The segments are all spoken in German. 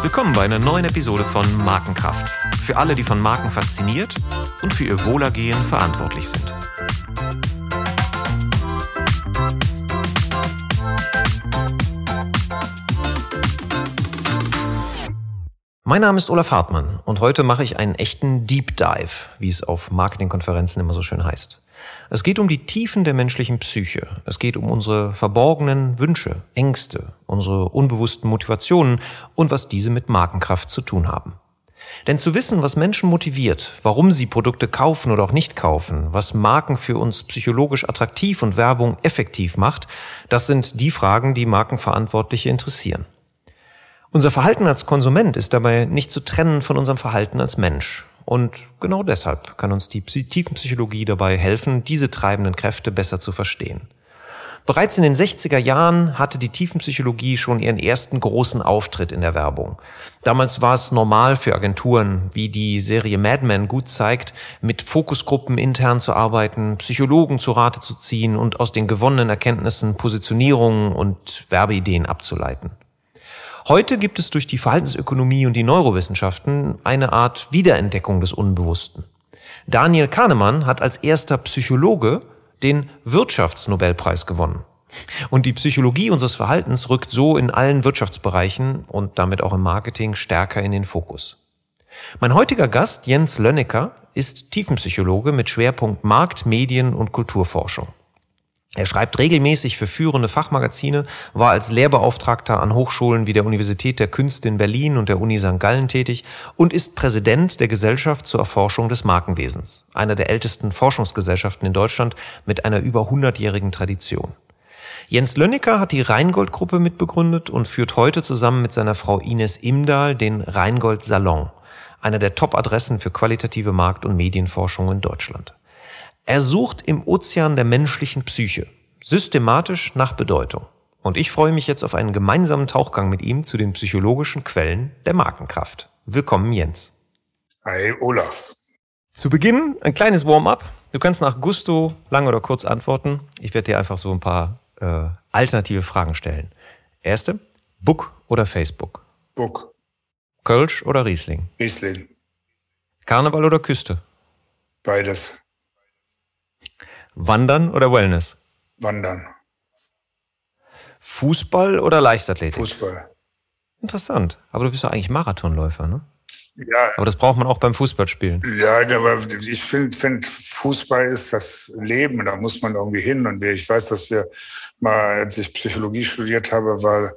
Willkommen bei einer neuen Episode von Markenkraft. Für alle, die von Marken fasziniert und für ihr Wohlergehen verantwortlich sind. Mein Name ist Olaf Hartmann und heute mache ich einen echten Deep Dive, wie es auf Marketingkonferenzen immer so schön heißt. Es geht um die Tiefen der menschlichen Psyche. Es geht um unsere verborgenen Wünsche, Ängste, unsere unbewussten Motivationen und was diese mit Markenkraft zu tun haben. Denn zu wissen, was Menschen motiviert, warum sie Produkte kaufen oder auch nicht kaufen, was Marken für uns psychologisch attraktiv und Werbung effektiv macht, das sind die Fragen, die Markenverantwortliche interessieren. Unser Verhalten als Konsument ist dabei nicht zu trennen von unserem Verhalten als Mensch. Und genau deshalb kann uns die Tiefenpsychologie dabei helfen, diese treibenden Kräfte besser zu verstehen. Bereits in den 60er Jahren hatte die Tiefenpsychologie schon ihren ersten großen Auftritt in der Werbung. Damals war es normal für Agenturen, wie die Serie Mad Men gut zeigt, mit Fokusgruppen intern zu arbeiten, Psychologen zu Rate zu ziehen und aus den gewonnenen Erkenntnissen Positionierungen und Werbeideen abzuleiten. Heute gibt es durch die Verhaltensökonomie und die Neurowissenschaften eine Art Wiederentdeckung des Unbewussten. Daniel Kahnemann hat als erster Psychologe den Wirtschaftsnobelpreis gewonnen. Und die Psychologie unseres Verhaltens rückt so in allen Wirtschaftsbereichen und damit auch im Marketing stärker in den Fokus. Mein heutiger Gast, Jens Lönnecker, ist Tiefenpsychologe mit Schwerpunkt Markt, Medien und Kulturforschung. Er schreibt regelmäßig für führende Fachmagazine, war als Lehrbeauftragter an Hochschulen wie der Universität der Künste in Berlin und der Uni St. Gallen tätig und ist Präsident der Gesellschaft zur Erforschung des Markenwesens, einer der ältesten Forschungsgesellschaften in Deutschland mit einer über 100-jährigen Tradition. Jens Lönnecker hat die Rheingold-Gruppe mitbegründet und führt heute zusammen mit seiner Frau Ines Imdahl den Rheingold Salon, einer der Top-Adressen für qualitative Markt- und Medienforschung in Deutschland. Er sucht im Ozean der menschlichen Psyche, systematisch nach Bedeutung. Und ich freue mich jetzt auf einen gemeinsamen Tauchgang mit ihm zu den psychologischen Quellen der Markenkraft. Willkommen, Jens. Hi, Olaf. Zu Beginn ein kleines Warm-up. Du kannst nach Gusto lang oder kurz antworten. Ich werde dir einfach so ein paar äh, alternative Fragen stellen. Erste, Book oder Facebook? Book. Kölsch oder Riesling? Riesling. Karneval oder Küste? Beides. Wandern oder Wellness? Wandern. Fußball oder Leichtathletik? Fußball. Interessant. Aber du bist doch eigentlich Marathonläufer, ne? Ja. Aber das braucht man auch beim Fußballspielen. Ja, aber ich finde, find, Fußball ist das Leben. Da muss man irgendwie hin. Und ich weiß, dass wir mal, als ich Psychologie studiert habe, war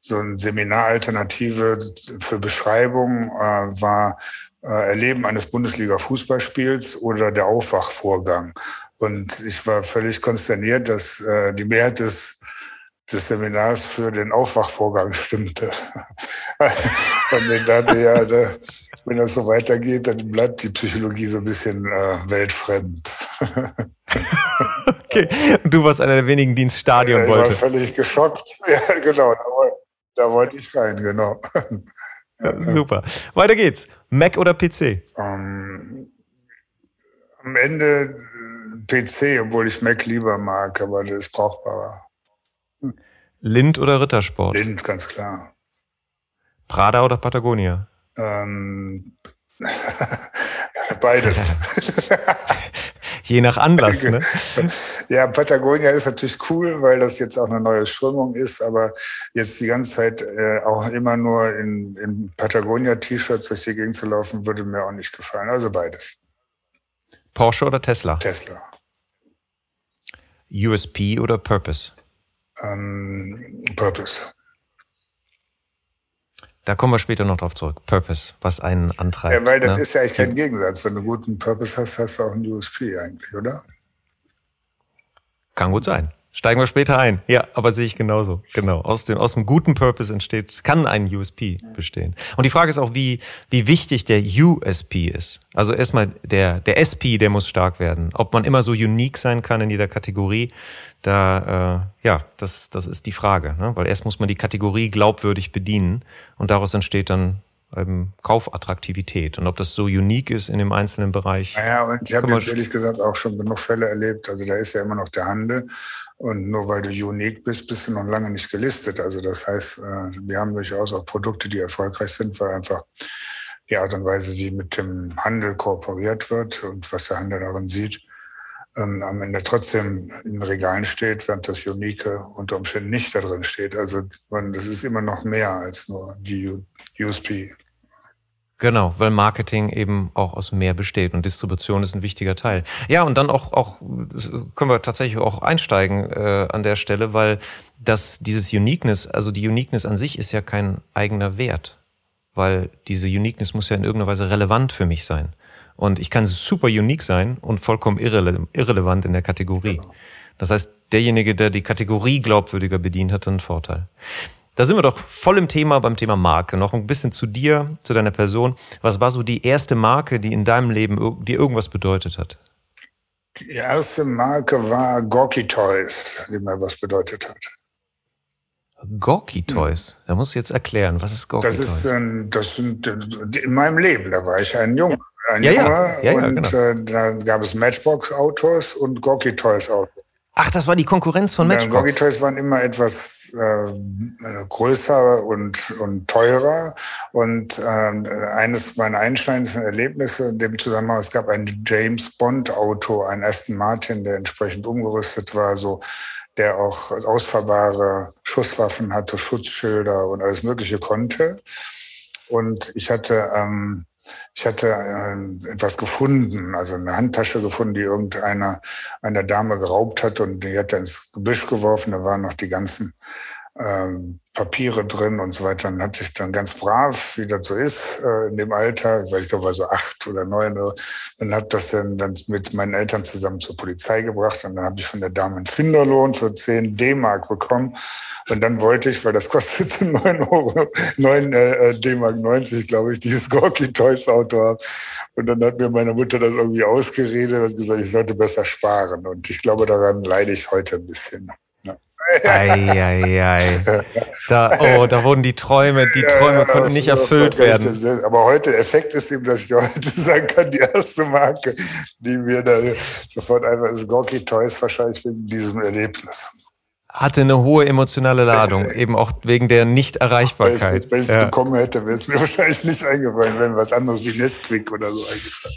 so ein Seminaralternative für Beschreibung, äh, war Erleben eines Bundesliga-Fußballspiels oder der Aufwachvorgang. Und ich war völlig konsterniert, dass äh, die Mehrheit des, des Seminars für den Aufwachvorgang stimmte. Und ich dachte, ja, da, wenn das so weitergeht, dann bleibt die Psychologie so ein bisschen äh, weltfremd. okay, und du warst einer der wenigen, die ins Stadion ich wollte. Ich war völlig geschockt. Ja, genau, da, da wollte ich rein, genau. Ja, super. Weiter geht's. Mac oder PC? Ähm, am Ende PC, obwohl ich Mac lieber mag, aber das ist brauchbarer. Lind oder Rittersport? Lind, ganz klar. Prada oder Patagonia? Ähm, beides. Je nach Anlass, ne? Ja, Patagonia ist natürlich cool, weil das jetzt auch eine neue Strömung ist, aber jetzt die ganze Zeit äh, auch immer nur in, in Patagonia-T-Shirts durch die Gegend zu laufen, würde mir auch nicht gefallen. Also beides. Porsche oder Tesla? Tesla. USP oder Purpose? Ähm, Purpose. Da kommen wir später noch drauf zurück. Purpose, was einen antreibt. Ja, weil das ne? ist ja eigentlich kein Gegensatz. Wenn du einen guten Purpose hast, hast du auch einen USP eigentlich, oder? Kann gut sein. Steigen wir später ein. Ja, aber sehe ich genauso. Genau. Aus dem, aus dem guten Purpose entsteht, kann ein USP bestehen. Und die Frage ist auch, wie, wie wichtig der USP ist. Also erstmal der, der SP, der muss stark werden. Ob man immer so unique sein kann in jeder Kategorie, da, äh, ja, das, das ist die Frage. Ne? Weil erst muss man die Kategorie glaubwürdig bedienen und daraus entsteht dann ähm, Kaufattraktivität. Und ob das so unique ist in dem einzelnen Bereich. Naja, und ich habe jetzt ehrlich gesagt auch schon genug Fälle erlebt. Also da ist ja immer noch der Handel. Und nur weil du unique bist, bist du noch lange nicht gelistet. Also das heißt, äh, wir haben durchaus auch Produkte, die erfolgreich sind, weil einfach die Art und Weise, wie mit dem Handel kooperiert wird und was der Handel darin sieht, ähm, am Ende trotzdem in Regalen steht, während das Unique unter Umständen nicht da drin steht. Also man, das ist immer noch mehr als nur die USP. Genau, weil Marketing eben auch aus mehr besteht und Distribution ist ein wichtiger Teil. Ja, und dann auch, auch können wir tatsächlich auch einsteigen äh, an der Stelle, weil das dieses Uniqueness, also die Uniqueness an sich ist ja kein eigener Wert, weil diese Uniqueness muss ja in irgendeiner Weise relevant für mich sein. Und ich kann super unique sein und vollkommen irrele irrelevant in der Kategorie. Genau. Das heißt, derjenige, der die Kategorie glaubwürdiger bedient, hat einen Vorteil. Da sind wir doch voll im Thema beim Thema Marke. Noch ein bisschen zu dir, zu deiner Person. Was war so die erste Marke, die in deinem Leben dir irgendwas bedeutet hat? Die erste Marke war Gorky Toys, die mir was bedeutet hat. Gorky Toys? Da musst du jetzt erklären, was ist Gorky das Toys? Ist, ähm, das sind in meinem Leben, da war ich ein Junge. Ein ja, Junge ja. Ja, und genau. äh, da gab es Matchbox Autos und Gorky Toys Autos. Ach, das war die Konkurrenz von Matchbox. Ja, Gorky Toys waren immer etwas äh, größer und, und teurer. Und äh, eines meiner einschneidendsten Erlebnisse in dem Zusammenhang, es gab ein James Bond Auto, ein Aston Martin, der entsprechend umgerüstet war, so der auch ausfahrbare Schusswaffen hatte, Schutzschilder und alles Mögliche konnte. Und ich hatte ähm, ich hatte äh, etwas gefunden, also eine Handtasche gefunden, die irgendeiner einer Dame geraubt hat und die hat er ins Gebüsch geworfen. Da waren noch die ganzen ähm, Papiere drin und so weiter. Dann hatte ich dann ganz brav, wie das so ist, äh, in dem Alter, ich weiß nicht, war so acht oder neun, oder, dann habe das dann, dann mit meinen Eltern zusammen zur Polizei gebracht und dann habe ich von der Dame einen Finderlohn für 10 D-Mark bekommen. Und dann wollte ich, weil das kostete 9 Euro, 9 äh, D-Mark 90, glaube ich, dieses Gorky Toys Auto haben. Und dann hat mir meine Mutter das irgendwie ausgeredet und gesagt, ich sollte besser sparen. Und ich glaube, daran leide ich heute ein bisschen. Eieiei. Da, oh, da wurden die Träume, die Träume ja, konnten nicht erfüllt werden. Das, aber heute, der Effekt ist eben, dass ich heute sagen kann, die erste Marke, die mir da sofort einfach ist Gorky Toys, wahrscheinlich wegen diesem Erlebnis. Hatte eine hohe emotionale Ladung, eben auch wegen der Nichterreichbarkeit. Wenn ich es ja. bekommen hätte, wäre es mir wahrscheinlich nicht eingefallen, wenn was anderes wie Nestquick oder so eingefallen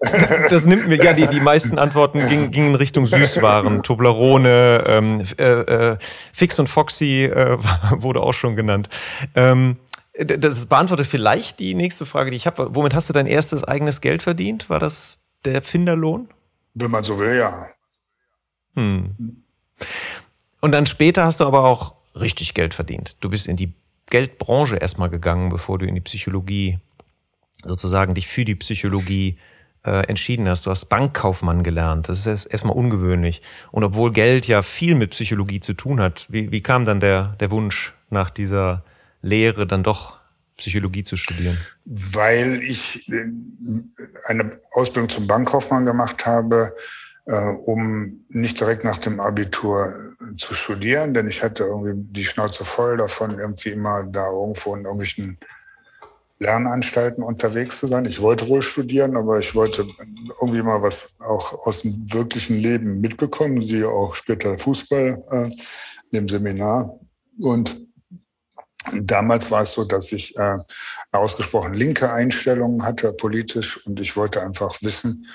das nimmt mir, ja, die, die meisten Antworten gingen, gingen Richtung Süßwaren. Toblerone, ähm, äh, äh, Fix und Foxy äh, wurde auch schon genannt. Ähm, das beantwortet vielleicht die nächste Frage, die ich habe. Womit hast du dein erstes eigenes Geld verdient? War das der Finderlohn? Wenn man so will, ja. Hm. Und dann später hast du aber auch richtig Geld verdient. Du bist in die Geldbranche erstmal gegangen, bevor du in die Psychologie sozusagen dich für die Psychologie äh, entschieden hast. Du hast Bankkaufmann gelernt. Das ist erstmal ungewöhnlich. Und obwohl Geld ja viel mit Psychologie zu tun hat, wie, wie kam dann der, der Wunsch nach dieser Lehre dann doch Psychologie zu studieren? Weil ich äh, eine Ausbildung zum Bankkaufmann gemacht habe, äh, um nicht direkt nach dem Abitur zu studieren, denn ich hatte irgendwie die Schnauze voll davon, irgendwie immer da irgendwo in irgendwelchen Lernanstalten unterwegs zu sein. Ich wollte wohl studieren, aber ich wollte irgendwie mal was auch aus dem wirklichen Leben mitbekommen. Sie auch später Fußball äh, im Seminar. Und damals war es so, dass ich äh, ausgesprochen linke Einstellung hatte politisch und ich wollte einfach wissen,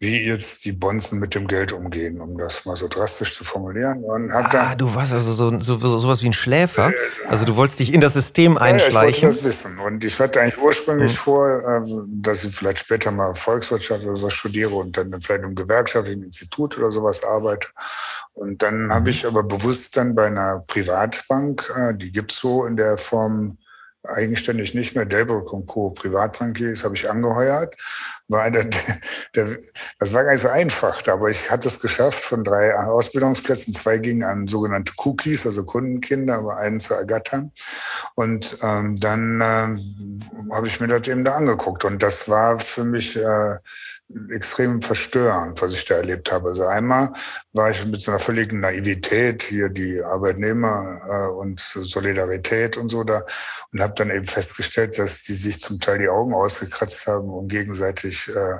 wie jetzt die Bonzen mit dem Geld umgehen, um das mal so drastisch zu formulieren. Und hab ah, du warst also so, so, so sowas wie ein Schläfer. Äh, also du wolltest dich in das System einschleichen. Ja, ich wollte das wissen. Und ich hatte eigentlich ursprünglich hm. vor, äh, dass ich vielleicht später mal Volkswirtschaft oder sowas studiere und dann vielleicht im gewerkschaftlichen Institut oder sowas arbeite. Und dann mhm. habe ich aber bewusst dann bei einer Privatbank, äh, die gibt's so in der Form eigenständig nicht mehr, Delbrück und Co. Privatbankiers habe ich angeheuert war der, der, das war gar nicht so einfach, aber ich hatte es geschafft, von drei Ausbildungsplätzen, zwei gingen an sogenannte Cookies, also Kundenkinder, aber einen zu ergattern. Und ähm, dann ähm, habe ich mir das eben da angeguckt. Und das war für mich äh, extrem verstörend, was ich da erlebt habe. Also einmal war ich mit so einer völligen Naivität hier die Arbeitnehmer äh, und Solidarität und so da und habe dann eben festgestellt, dass die sich zum Teil die Augen ausgekratzt haben und gegenseitig äh,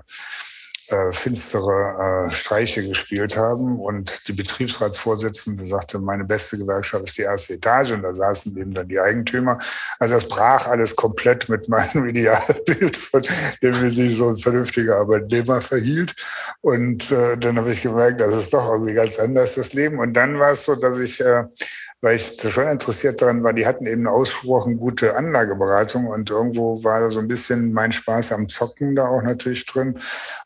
äh, finstere äh, Streiche gespielt haben. Und die Betriebsratsvorsitzende sagte, meine beste Gewerkschaft ist die erste Etage. Und da saßen eben dann die Eigentümer. Also das brach alles komplett mit meinem Idealbild, von dem wie sich so ein vernünftiger Arbeitnehmer verhielt. Und äh, dann habe ich gemerkt, das ist doch irgendwie ganz anders, das Leben. Und dann war es so, dass ich äh, weil ich schon interessiert daran war, die hatten eben eine ausgesprochen gute Anlageberatung und irgendwo war da so ein bisschen mein Spaß am Zocken da auch natürlich drin.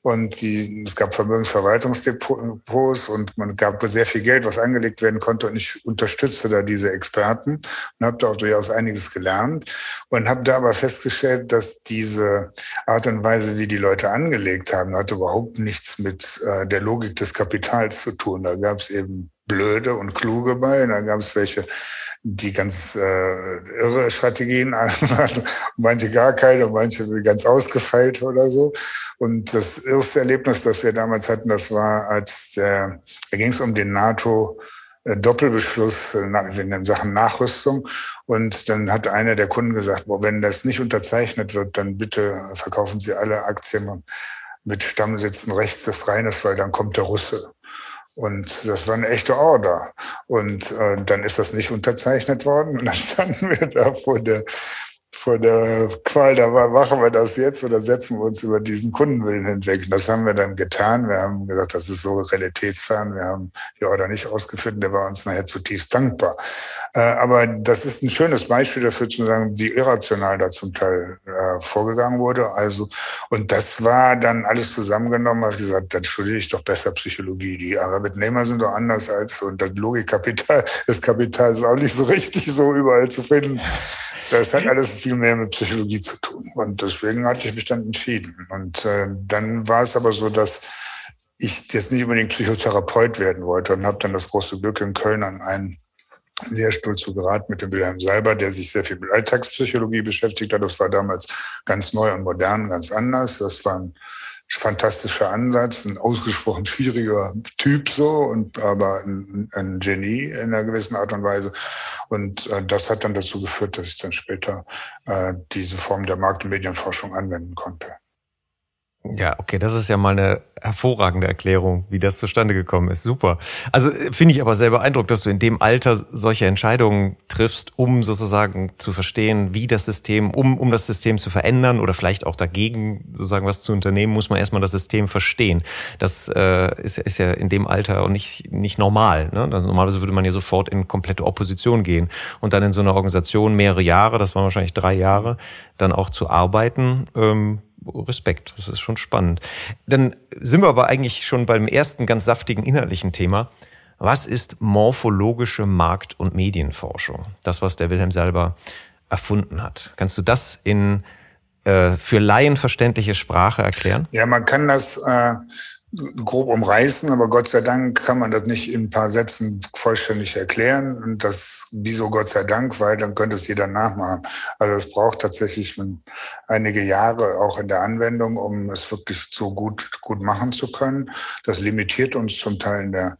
Und die, es gab Vermögensverwaltungsdepots und man gab sehr viel Geld, was angelegt werden konnte. Und ich unterstützte da diese Experten und habe da auch durchaus einiges gelernt und habe da aber festgestellt, dass diese Art und Weise, wie die Leute angelegt haben, hat überhaupt nichts mit äh, der Logik des Kapitals zu tun. Da gab es eben blöde und kluge bei. Und dann gab es welche, die ganz äh, irre Strategien anmachen, manche gar keine, manche ganz ausgefeilt oder so. Und das erste Erlebnis, das wir damals hatten, das war, als der, da ging es um den NATO Doppelbeschluss in Sachen Nachrüstung. Und dann hat einer der Kunden gesagt, boah, wenn das nicht unterzeichnet wird, dann bitte verkaufen Sie alle Aktien mit Stammsitzen rechts des Rheines, weil dann kommt der Russe. Und das war eine echte Order. Und äh, dann ist das nicht unterzeichnet worden. Und dann standen wir da vor der vor der Qual, da war, machen wir das jetzt oder setzen wir uns über diesen Kundenwillen hinweg. Und das haben wir dann getan. Wir haben gesagt, das ist so realitätsfern. Wir haben die Order nicht ausgeführt und der war uns nachher zutiefst dankbar. Äh, aber das ist ein schönes Beispiel dafür zu sagen, wie irrational da zum Teil äh, vorgegangen wurde. Also, und das war dann alles zusammengenommen, habe ich gesagt, dann studiere ich doch besser Psychologie. Die Arbeitnehmer sind doch anders als, und das Logikkapital, das Kapital ist auch nicht so richtig so überall zu finden. Das hat alles viel mehr mit Psychologie zu tun. Und deswegen hatte ich mich dann entschieden. Und äh, dann war es aber so, dass ich jetzt nicht unbedingt Psychotherapeut werden wollte und habe dann das große Glück in Köln an einen Lehrstuhl zu geraten mit dem Wilhelm Salber, der sich sehr viel mit Alltagspsychologie beschäftigt hat. Das war damals ganz neu und modern, ganz anders. Das war ein fantastischer Ansatz, ein ausgesprochen schwieriger Typ so und aber ein, ein Genie in einer gewissen Art und Weise. Und äh, das hat dann dazu geführt, dass ich dann später äh, diese Form der Markt- und Medienforschung anwenden konnte. Ja, okay, das ist ja mal eine hervorragende Erklärung, wie das zustande gekommen ist. Super. Also äh, finde ich aber sehr beeindruckt, dass du in dem Alter solche Entscheidungen triffst, um sozusagen zu verstehen, wie das System, um, um das System zu verändern oder vielleicht auch dagegen sozusagen was zu unternehmen, muss man erstmal das System verstehen. Das äh, ist, ist ja in dem Alter auch nicht, nicht normal. Ne? Also normalerweise würde man ja sofort in komplette Opposition gehen und dann in so einer Organisation mehrere Jahre, das waren wahrscheinlich drei Jahre, dann auch zu arbeiten. Ähm, Respekt, das ist schon spannend. Dann sind wir aber eigentlich schon beim ersten ganz saftigen inhaltlichen Thema. Was ist morphologische Markt- und Medienforschung? Das, was der Wilhelm selber erfunden hat. Kannst du das in äh, für Laien verständliche Sprache erklären? Ja, man kann das äh, grob umreißen, aber Gott sei Dank kann man das nicht in ein paar Sätzen vollständig erklären. Und das, wieso Gott sei Dank, weil dann könnte es jeder nachmachen. Also es braucht tatsächlich einige Jahre auch in der Anwendung, um es wirklich so gut, gut machen zu können. Das limitiert uns zum Teil in der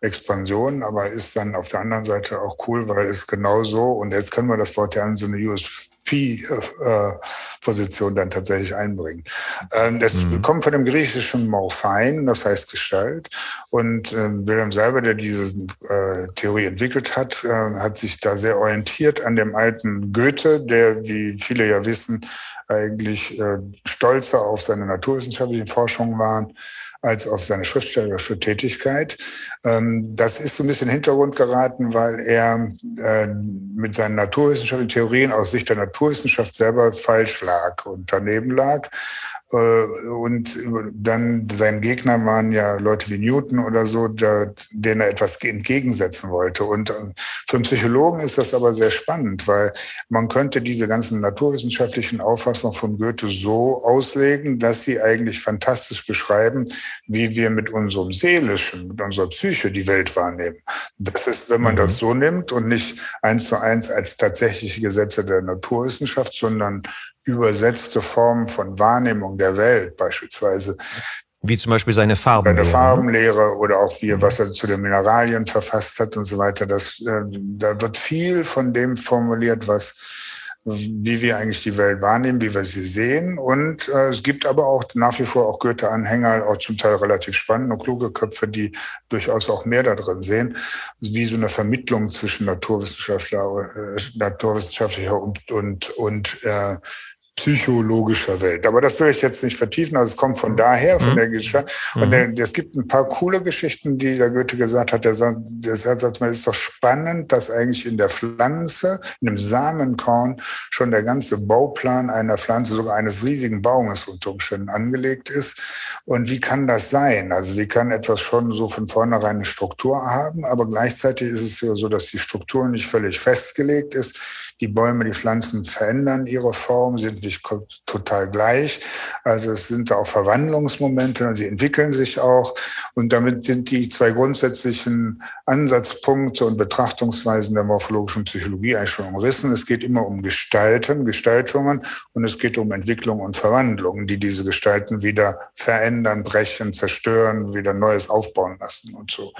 Expansion, aber ist dann auf der anderen Seite auch cool, weil es genau so, und jetzt können wir das Wort ja an so eine USP Pi-Position dann tatsächlich einbringen. Ähm, das mhm. kommt von dem griechischen Morphein, das heißt Gestalt. Und ähm, Wilhelm Seiber, der diese äh, Theorie entwickelt hat, äh, hat sich da sehr orientiert an dem alten Goethe, der, wie viele ja wissen, eigentlich äh, stolzer auf seine naturwissenschaftlichen Forschungen waren als auf seine schriftstellerische Tätigkeit. Ähm, das ist so ein bisschen in den Hintergrund geraten, weil er äh, mit seinen naturwissenschaftlichen Theorien aus Sicht der Naturwissenschaft selber falsch lag und daneben lag. Äh, und dann sein Gegner waren ja Leute wie Newton oder so, der, denen er etwas entgegensetzen wollte. Und äh, für einen Psychologen ist das aber sehr spannend, weil man könnte diese ganzen naturwissenschaftlichen Auffassungen von Goethe so auslegen, dass sie eigentlich fantastisch beschreiben, wie wir mit unserem Seelischen, mit unserer Psyche die Welt wahrnehmen. Das ist, wenn man das mhm. so nimmt und nicht eins zu eins als tatsächliche Gesetze der Naturwissenschaft, sondern übersetzte Formen von Wahrnehmung der Welt beispielsweise. Wie zum Beispiel seine Farbenlehre. Seine ne? Farbenlehre oder auch wie, was er zu den Mineralien verfasst hat und so weiter. Das, äh, da wird viel von dem formuliert, was wie wir eigentlich die Welt wahrnehmen, wie wir sie sehen. Und äh, es gibt aber auch nach wie vor auch Goethe-Anhänger, auch zum Teil relativ spannende, kluge Köpfe, die durchaus auch mehr da drin sehen, wie so eine Vermittlung zwischen Naturwissenschaftler, äh, naturwissenschaftlicher und, und, und äh, psychologischer Welt. Aber das will ich jetzt nicht vertiefen. Also es kommt von daher, von mhm. der Geschichte. Und der, es gibt ein paar coole Geschichten, die der Goethe gesagt hat. Der der sagt, es ist doch spannend, dass eigentlich in der Pflanze, in einem Samenkorn, schon der ganze Bauplan einer Pflanze, sogar eines riesigen Baumes unter Umständen angelegt ist. Und wie kann das sein? Also wie kann etwas schon so von vornherein eine Struktur haben, aber gleichzeitig ist es ja so, dass die Struktur nicht völlig festgelegt ist. Die Bäume, die Pflanzen verändern ihre Form, sind nicht total gleich. Also es sind auch Verwandlungsmomente und sie entwickeln sich auch. Und damit sind die zwei grundsätzlichen Ansatzpunkte und Betrachtungsweisen der morphologischen Psychologie eigentlich schon umrissen. Es geht immer um Gestalten, Gestaltungen und es geht um Entwicklung und Verwandlung, die diese Gestalten wieder verändern, brechen, zerstören, wieder Neues aufbauen lassen und so.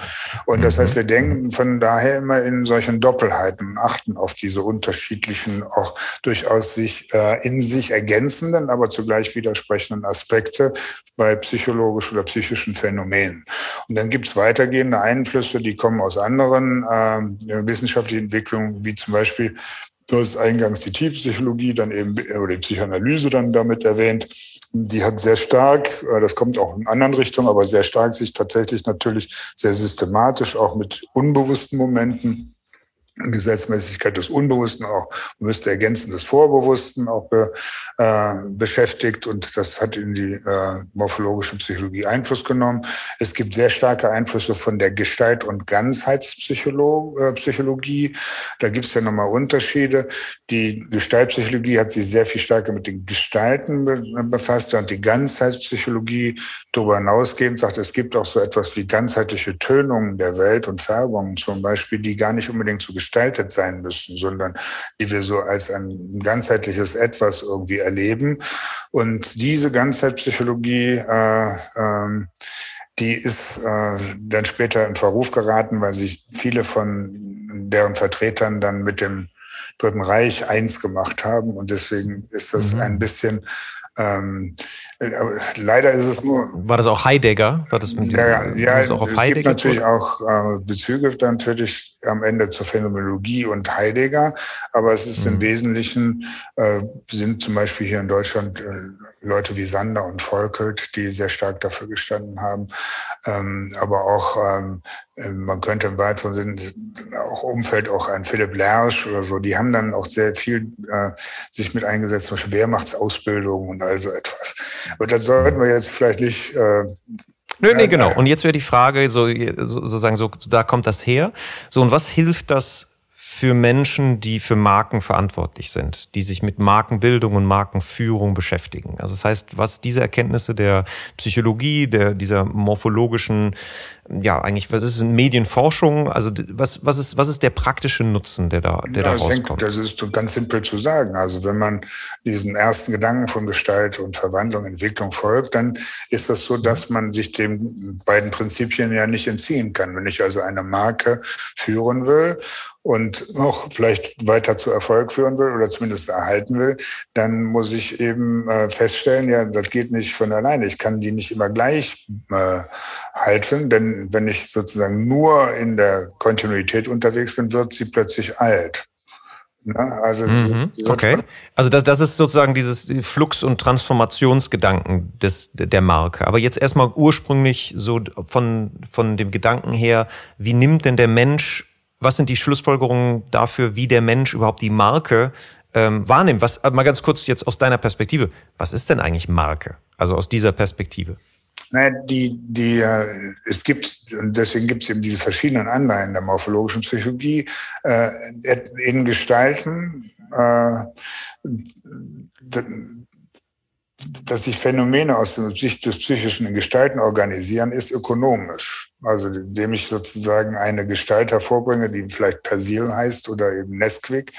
Und das heißt, wir denken von daher immer in solchen Doppelheiten und achten auf diese unterschiedlichen, auch durchaus sich äh, in sich ergänzenden, aber zugleich widersprechenden Aspekte bei psychologisch oder psychischen Phänomenen. Und dann gibt es weitergehende Einflüsse, die kommen aus anderen äh, wissenschaftlichen Entwicklungen, wie zum Beispiel Du hast eingangs die Tiefpsychologie, dann eben oder die Psychoanalyse dann damit erwähnt. Die hat sehr stark, äh, das kommt auch in anderen Richtungen, aber sehr stark sich tatsächlich natürlich sehr systematisch auch mit unbewussten Momenten Gesetzmäßigkeit des Unbewussten, auch müsste ergänzen des Vorbewussten auch be, äh, beschäftigt und das hat in die äh, morphologische Psychologie Einfluss genommen. Es gibt sehr starke Einflüsse von der Gestalt- und Ganzheitspsychologie. Äh, da gibt es ja nochmal Unterschiede. Die Gestaltpsychologie hat sich sehr viel stärker mit den Gestalten be befasst und die Ganzheitspsychologie darüber hinausgehend sagt, es gibt auch so etwas wie ganzheitliche Tönungen der Welt und Färbungen zum Beispiel, die gar nicht unbedingt zu gestaltet sein müssen, sondern die wir so als ein ganzheitliches Etwas irgendwie erleben. Und diese Ganzheitspsychologie, äh, ähm, die ist äh, dann später in Verruf geraten, weil sich viele von deren Vertretern dann mit dem Dritten Reich eins gemacht haben. Und deswegen ist das mhm. ein bisschen ähm, äh, leider ist es nur. War das auch Heidegger? War das mit ja, ja, ja es Heidegger gibt natürlich auch äh, Bezüge dann natürlich am Ende zur Phänomenologie und Heidegger, aber es ist mhm. im Wesentlichen, äh, sind zum Beispiel hier in Deutschland äh, Leute wie Sander und Volkelt, die sehr stark dafür gestanden haben, ähm, aber auch, ähm, äh, man könnte im weiteren Sinne auch Umfeld auch ein Philipp Lersch oder so, die haben dann auch sehr viel äh, sich mit eingesetzt, zum Beispiel Wehrmachtsausbildung und all so etwas. Aber das sollten wir jetzt vielleicht nicht äh, Nö, nee, genau. Und jetzt wäre die Frage, so, so, sozusagen, so, da kommt das her. So, und was hilft das für Menschen, die für Marken verantwortlich sind, die sich mit Markenbildung und Markenführung beschäftigen. Also das heißt, was diese Erkenntnisse der Psychologie, der, dieser morphologischen, ja, eigentlich, was ist Medienforschung? Also was, was, ist, was ist der praktische Nutzen, der da, der ja, da rauskommt? Das ist ganz simpel zu sagen. Also wenn man diesen ersten Gedanken von Gestalt und Verwandlung, Entwicklung folgt, dann ist das so, dass man sich den beiden Prinzipien ja nicht entziehen kann. Wenn ich also eine Marke führen will und auch vielleicht weiter zu Erfolg führen will oder zumindest erhalten will, dann muss ich eben äh, feststellen, ja, das geht nicht von alleine. Ich kann die nicht immer gleich äh, halten, denn wenn ich sozusagen nur in der Kontinuität unterwegs bin, wird sie plötzlich alt. Na, also mhm, okay. Also das, das ist sozusagen dieses Flux- und Transformationsgedanken des, der Marke. Aber jetzt erstmal ursprünglich so von, von dem Gedanken her, wie nimmt denn der Mensch was sind die Schlussfolgerungen dafür, wie der Mensch überhaupt die Marke ähm, wahrnimmt. Was, mal ganz kurz jetzt aus deiner Perspektive, was ist denn eigentlich Marke? Also aus dieser Perspektive. Naja, die, die, äh, es gibt, und deswegen gibt es eben diese verschiedenen Anleihen der morphologischen Psychologie, äh, in Gestalten, äh, dass sich Phänomene aus der Sicht des Psychischen in Gestalten organisieren, ist ökonomisch. Also indem ich sozusagen eine Gestalt hervorbringe, die vielleicht Persil heißt oder eben Nesquik,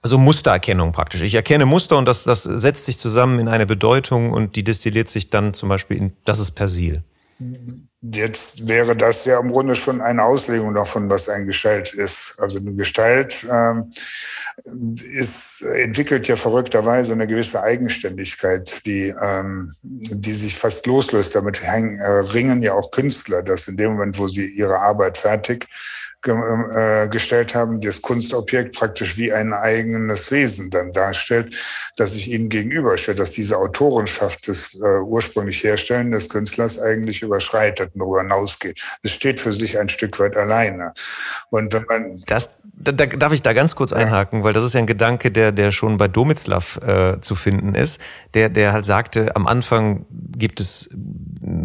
also Mustererkennung praktisch. Ich erkenne Muster und das, das setzt sich zusammen in eine Bedeutung und die destilliert sich dann zum Beispiel in, das ist Persil. Jetzt wäre das ja im Grunde schon eine Auslegung davon, was ein Gestalt ist. Also eine Gestalt ähm, ist, entwickelt ja verrückterweise eine gewisse Eigenständigkeit, die, ähm, die sich fast loslöst. Damit hängen, äh, ringen ja auch Künstler, dass in dem Moment, wo sie ihre Arbeit fertig äh, gestellt haben, das Kunstobjekt praktisch wie ein eigenes Wesen dann darstellt, das sich ihnen gegenüberstellt, dass diese Autorenschaft des äh, ursprünglich Herstellen des Künstlers eigentlich überschreitet und darüber hinausgeht. Es steht für sich ein Stück weit alleine. Und wenn man das, da, da, darf ich da ganz kurz einhaken, ja. weil das ist ja ein Gedanke, der, der schon bei Domitzlav äh, zu finden ist, der, der halt sagte, am Anfang gibt es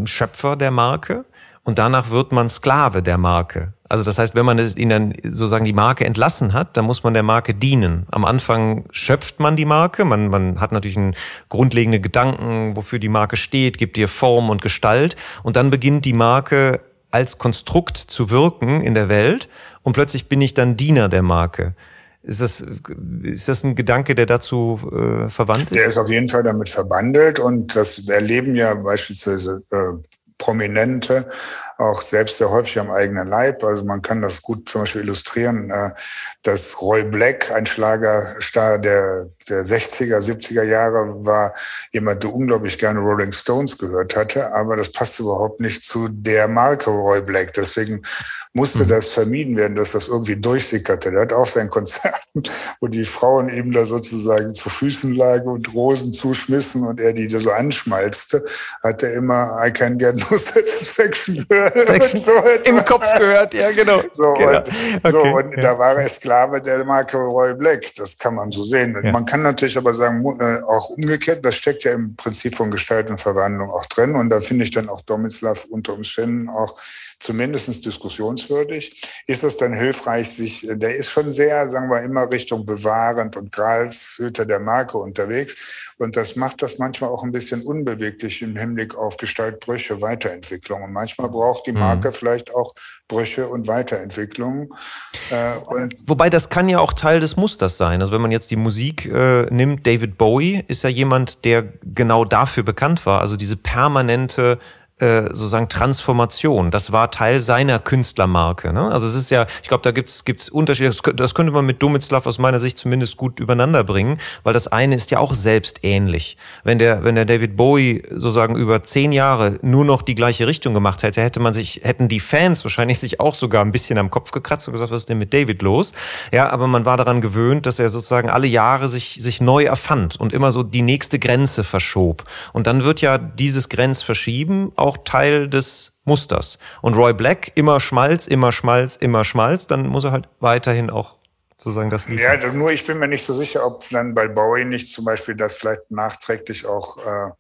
Schöpfer der Marke und danach wird man Sklave der Marke. Also das heißt, wenn man es ihnen sozusagen die Marke entlassen hat, dann muss man der Marke dienen. Am Anfang schöpft man die Marke, man, man hat natürlich einen grundlegenden Gedanken, wofür die Marke steht, gibt ihr Form und Gestalt und dann beginnt die Marke als Konstrukt zu wirken in der Welt und plötzlich bin ich dann Diener der Marke. Ist das, ist das ein Gedanke, der dazu äh, verwandt ist? Der ist auf jeden Fall damit verbandelt und das erleben ja beispielsweise äh, Prominente, auch selbst sehr häufig am eigenen Leib. Also man kann das gut zum Beispiel illustrieren, äh, dass Roy Black, ein Schlagerstar der, der 60er, 70er Jahre, war jemand, der unglaublich gerne Rolling Stones gehört hatte, aber das passt überhaupt nicht zu der Marke Roy Black. Deswegen musste mhm. das vermieden werden, dass das irgendwie durchsickerte. Der hat auch sein Konzerten, wo die Frauen ihm da sozusagen zu Füßen lagen und Rosen zuschmissen und er die da so anschmalzte, hat er immer I can get no satisfaction so im Kopf gehört, ja genau. So, genau. Und, okay, so, und ja. da war er Sklave der Marke Roy Black, das kann man so sehen. Ja. Man kann natürlich aber sagen, äh, auch umgekehrt, das steckt ja im Prinzip von Gestalt und Verwandlung auch drin und da finde ich dann auch Domislav unter Umständen auch zumindest diskussionswürdig. Ist es dann hilfreich, sich, der ist schon sehr, sagen wir, immer Richtung bewahrend und Gralshüter der Marke unterwegs. Und das macht das manchmal auch ein bisschen unbeweglich im Hinblick auf Gestaltbrüche, Weiterentwicklung. Und manchmal braucht die mhm. Marke mhm. vielleicht auch Brüche und Weiterentwicklungen. Äh, und Wobei das kann ja auch Teil des Musters sein. Also wenn man jetzt die Musik äh, nimmt, David Bowie ist ja jemand, der genau dafür bekannt war. Also diese permanente äh, sozusagen Transformation. Das war Teil seiner Künstlermarke. Ne? Also es ist ja, ich glaube, da gibt's gibt's Unterschiede. Das, könnte man mit Domitzlav aus meiner Sicht zumindest gut übereinander bringen, weil das eine ist ja auch selbst ähnlich. Wenn der, wenn der David Bowie sozusagen über zehn Jahre nur noch die gleiche Richtung gemacht hätte, hätte man sich, hätten die Fans wahrscheinlich sich auch sogar ein bisschen am Kopf gekratzt und gesagt, was ist denn mit David los? Ja, aber man war daran gewöhnt, dass er sozusagen alle Jahre sich, sich neu erfand und immer so die nächste Grenze verschob. Und dann wird ja dieses Grenzverschieben auch Teil des Musters. Und Roy Black, immer Schmalz, immer Schmalz, immer Schmalz, dann muss er halt weiterhin auch sozusagen das liefern. Ja, nur ich bin mir nicht so sicher, ob dann bei Bowie nicht zum Beispiel das vielleicht nachträglich auch äh,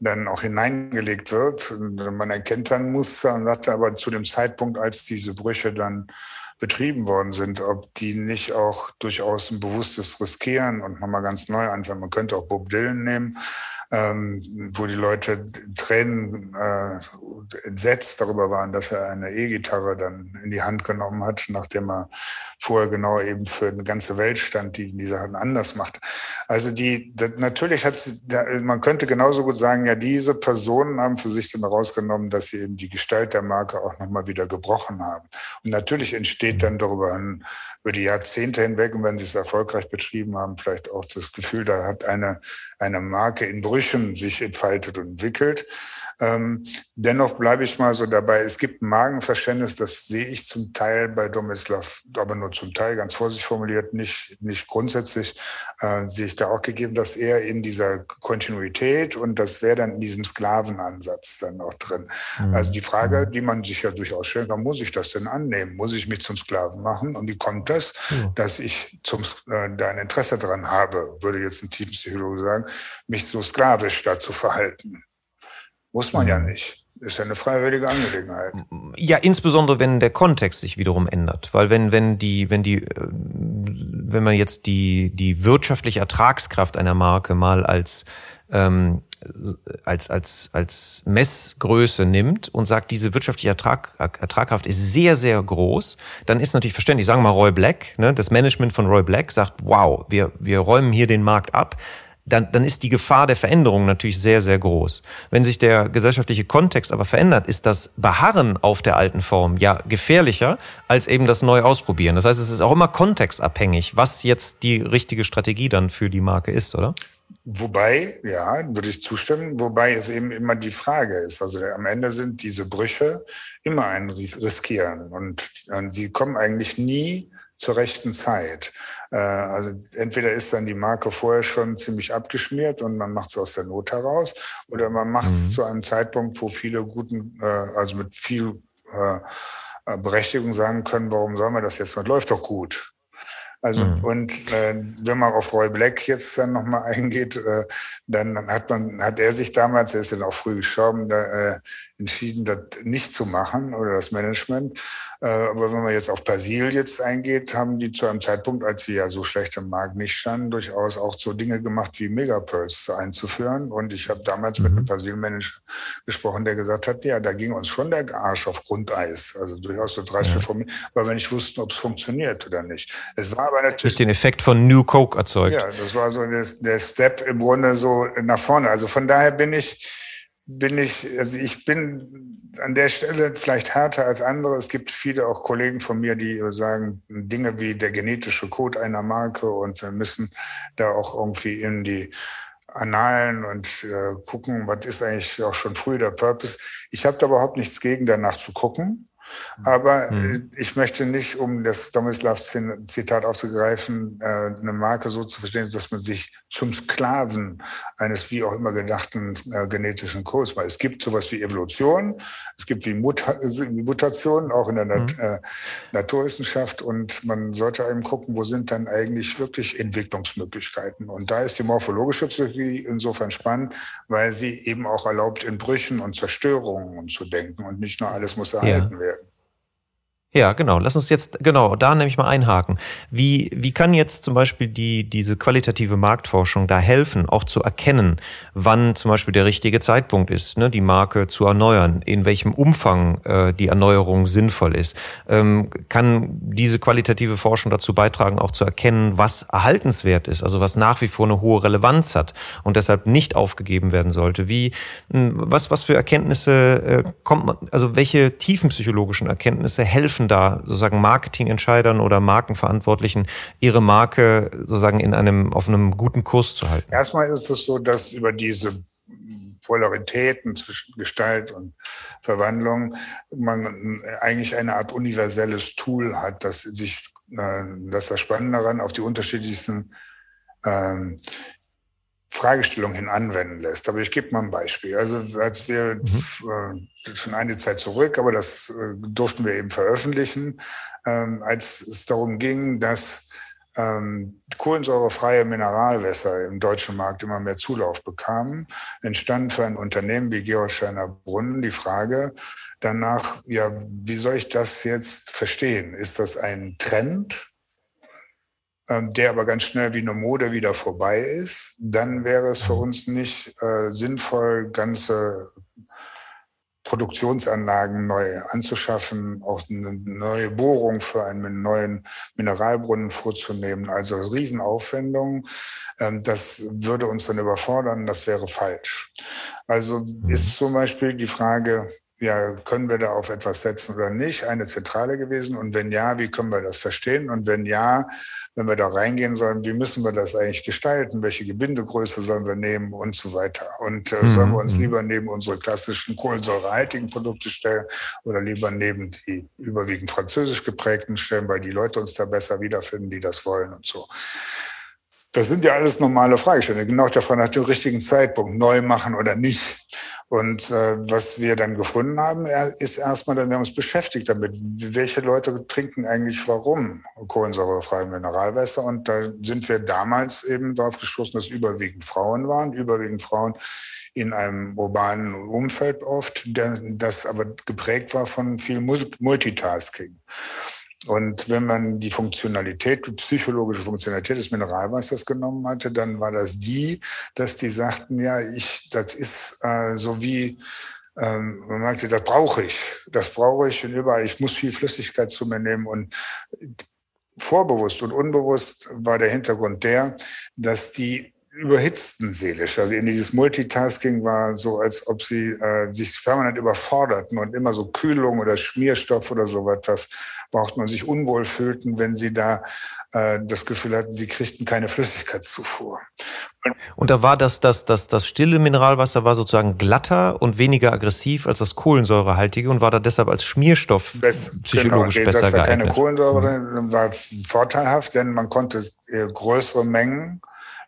dann auch hineingelegt wird. Man erkennt dann Muster und sagt aber zu dem Zeitpunkt, als diese Brüche dann betrieben worden sind, ob die nicht auch durchaus ein bewusstes Riskieren und nochmal ganz neu anfangen. Man könnte auch Bob Dylan nehmen, ähm, wo die Leute Tränen äh, entsetzt darüber waren, dass er eine E-Gitarre dann in die Hand genommen hat, nachdem er vorher genau eben für eine ganze Welt stand, die die Sachen anders macht. Also die, das, natürlich hat sie, man könnte genauso gut sagen, ja, diese Personen haben für sich dann herausgenommen, dass sie eben die Gestalt der Marke auch nochmal wieder gebrochen haben. Und natürlich entsteht dann darüber ein über die Jahrzehnte hinweg und wenn sie es erfolgreich betrieben haben, vielleicht auch das Gefühl, da hat eine, eine Marke in Brüchen sich entfaltet und entwickelt. Ähm, dennoch bleibe ich mal so dabei. Es gibt ein Magenverständnis, das sehe ich zum Teil bei Domislav, aber nur zum Teil, ganz vorsichtig formuliert, nicht, nicht grundsätzlich, äh, sehe ich da auch gegeben, dass er in dieser Kontinuität und das wäre dann in diesem Sklavenansatz dann auch drin. Mhm. Also die Frage, mhm. die man sich ja durchaus stellen kann, muss ich das denn annehmen? Muss ich mich zum Sklaven machen? Und wie kommt das, mhm. dass ich zum, äh, da ein Interesse daran habe, würde jetzt ein Tiefenpsychologe sagen, mich so sklavisch dazu verhalten? Muss man ja mhm. nicht. Ist ja eine freiwillige Angelegenheit. Ja, insbesondere wenn der Kontext sich wiederum ändert. Weil wenn, wenn die, wenn die, äh, wenn man jetzt die, die wirtschaftliche Ertragskraft einer Marke mal als, ähm, als, als, als Messgröße nimmt und sagt, diese wirtschaftliche Ertrag, Ertragkraft ist sehr, sehr groß, dann ist natürlich verständlich, sagen wir mal Roy Black, ne, das Management von Roy Black sagt, wow, wir, wir räumen hier den Markt ab dann, dann ist die Gefahr der Veränderung natürlich sehr, sehr groß. Wenn sich der gesellschaftliche Kontext aber verändert, ist das Beharren auf der alten Form ja gefährlicher als eben das neu ausprobieren. Das heißt, es ist auch immer kontextabhängig, was jetzt die richtige Strategie dann für die Marke ist, oder? Wobei, ja, würde ich zustimmen, wobei es eben immer die Frage ist. Also am Ende sind diese Brüche immer ein Riskieren und, und sie kommen eigentlich nie zur rechten Zeit. Äh, also entweder ist dann die Marke vorher schon ziemlich abgeschmiert und man macht es aus der Not heraus, oder man macht es mhm. zu einem Zeitpunkt, wo viele guten, äh, also mit viel äh, Berechtigung sagen können, warum soll man das jetzt machen? Läuft doch gut. Also mhm. und äh, wenn man auf Roy Black jetzt dann nochmal eingeht, äh, dann hat man, hat er sich damals, er ist ja auch früh gestorben, da, äh, entschieden, das nicht zu machen oder das Management. Äh, aber wenn man jetzt auf Persil jetzt eingeht, haben die zu einem Zeitpunkt, als wir ja so schlecht im Markt nicht standen, durchaus auch so Dinge gemacht wie Megapearls einzuführen. Und ich habe damals mhm. mit einem Persil-Manager gesprochen, der gesagt hat, ja, da ging uns schon der Arsch auf Grundeis. Also durchaus so drei ja. mir, weil wir nicht wussten, ob es funktioniert oder nicht. Es war aber natürlich. Durch den Effekt von New Coke erzeugt. Ja, das war so der, der Step im Grunde so nach vorne. Also von daher bin ich, bin ich, also ich bin an der Stelle vielleicht härter als andere. Es gibt viele auch Kollegen von mir, die sagen Dinge wie der genetische Code einer Marke und wir müssen da auch irgendwie in die Annalen und äh, gucken, was ist eigentlich auch schon früh der Purpose. Ich habe da überhaupt nichts gegen, danach zu gucken. Aber mhm. ich möchte nicht, um das Domislavs Zitat aufzugreifen, äh, eine Marke so zu verstehen, dass man sich zum Sklaven eines wie auch immer gedachten äh, genetischen Codes macht. Es gibt sowas wie Evolution, es gibt wie Mutationen, auch in der mhm. Naturwissenschaft und man sollte eben gucken, wo sind dann eigentlich wirklich Entwicklungsmöglichkeiten. Und da ist die morphologische Psychologie insofern spannend, weil sie eben auch erlaubt, in Brüchen und Zerstörungen zu denken und nicht nur alles muss erhalten ja. werden. Ja, genau. Lass uns jetzt, genau, da nämlich mal einhaken. Wie, wie kann jetzt zum Beispiel die, diese qualitative Marktforschung da helfen, auch zu erkennen, wann zum Beispiel der richtige Zeitpunkt ist, ne, die Marke zu erneuern, in welchem Umfang äh, die Erneuerung sinnvoll ist? Ähm, kann diese qualitative Forschung dazu beitragen, auch zu erkennen, was erhaltenswert ist, also was nach wie vor eine hohe Relevanz hat und deshalb nicht aufgegeben werden sollte? Wie, hm, was, was für Erkenntnisse äh, kommt man, also welche tiefenpsychologischen Erkenntnisse helfen helfen da sozusagen Marketingentscheidern oder Markenverantwortlichen, ihre Marke sozusagen in einem, auf einem guten Kurs zu halten? Erstmal ist es so, dass über diese Polaritäten zwischen Gestalt und Verwandlung man eigentlich eine Art universelles Tool hat, das sich, äh, das das Spannende daran auf die unterschiedlichsten ähm, Fragestellung hin anwenden lässt. Aber ich gebe mal ein Beispiel. Also als wir mhm. äh, schon eine Zeit zurück, aber das äh, durften wir eben veröffentlichen, ähm, als es darum ging, dass ähm, kohlensäurefreie Mineralwässer im deutschen Markt immer mehr Zulauf bekamen, entstand für ein Unternehmen wie Georgsteiner Brunnen die Frage danach, ja, wie soll ich das jetzt verstehen? Ist das ein Trend? Ähm, der aber ganz schnell wie eine Mode wieder vorbei ist, dann wäre es für uns nicht äh, sinnvoll, ganze Produktionsanlagen neu anzuschaffen, auch eine neue Bohrung für einen neuen Mineralbrunnen vorzunehmen. Also Riesenaufwendungen. Ähm, das würde uns dann überfordern, das wäre falsch. Also ist mhm. zum Beispiel die Frage, ja, können wir da auf etwas setzen oder nicht, eine Zentrale gewesen. Und wenn ja, wie können wir das verstehen? Und wenn ja, wenn wir da reingehen sollen, wie müssen wir das eigentlich gestalten? Welche Gebindegröße sollen wir nehmen und so weiter? Und äh, mhm. sollen wir uns mhm. lieber neben unsere klassischen kohlensäurehaltigen Produkte stellen oder lieber neben die überwiegend französisch geprägten stellen, weil die Leute uns da besser wiederfinden, die das wollen und so. Das sind ja alles normale Fragestellungen. Genau Frage nach dem richtigen Zeitpunkt, neu machen oder nicht. Und äh, was wir dann gefunden haben, ist erstmal, wir haben uns beschäftigt damit, welche Leute trinken eigentlich warum kohlensäurefreie Mineralwässer. Und da sind wir damals eben darauf gestoßen, dass überwiegend Frauen waren, überwiegend Frauen in einem urbanen Umfeld oft, das aber geprägt war von viel Multitasking. Und wenn man die Funktionalität, die psychologische Funktionalität des Mineralwassers genommen hatte, dann war das die, dass die sagten, ja, ich, das ist äh, so wie, ähm, man merkte, das brauche ich, das brauche ich und überall, ich muss viel Flüssigkeit zu mir nehmen. Und vorbewusst und unbewusst war der Hintergrund der, dass die überhitzten seelisch. Also in dieses Multitasking war so, als ob sie äh, sich permanent überforderten und immer so Kühlung oder Schmierstoff oder so etwas braucht man sich unwohl fühlten, wenn sie da äh, das Gefühl hatten, sie kriegten keine Flüssigkeitszufuhr. Und, da war das, das, das, das stille Mineralwasser war sozusagen glatter und weniger aggressiv als das kohlensäurehaltige und war da deshalb als Schmierstoff das, psychologisch genau, besser das war geeignet. keine Kohlensäure, mhm. war vorteilhaft, denn man konnte äh, größere Mengen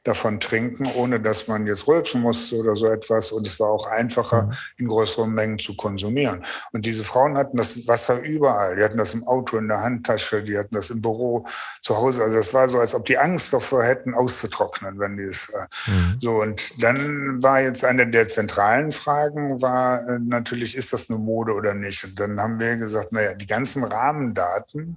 davon trinken, ohne dass man jetzt rülpsen musste oder so etwas. Und es war auch einfacher, mhm. in größeren Mengen zu konsumieren. Und diese Frauen hatten das Wasser überall. Die hatten das im Auto, in der Handtasche, die hatten das im Büro, zu Hause. Also es war so, als ob die Angst davor hätten, auszutrocknen, wenn die es äh, mhm. so. Und dann war jetzt eine der zentralen Fragen, war äh, natürlich, ist das eine Mode oder nicht? Und dann haben wir gesagt, naja, die ganzen Rahmendaten,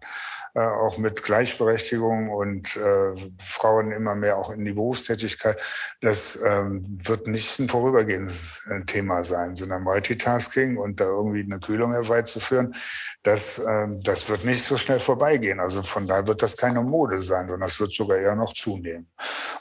äh, auch mit Gleichberechtigung und äh, Frauen immer mehr auch in die Berufstätigkeit, das ähm, wird nicht ein vorübergehendes äh, Thema sein, sondern Multitasking und da irgendwie eine Kühlung herbeizuführen, das, ähm, das wird nicht so schnell vorbeigehen. Also von daher wird das keine Mode sein, sondern das wird sogar eher noch zunehmen.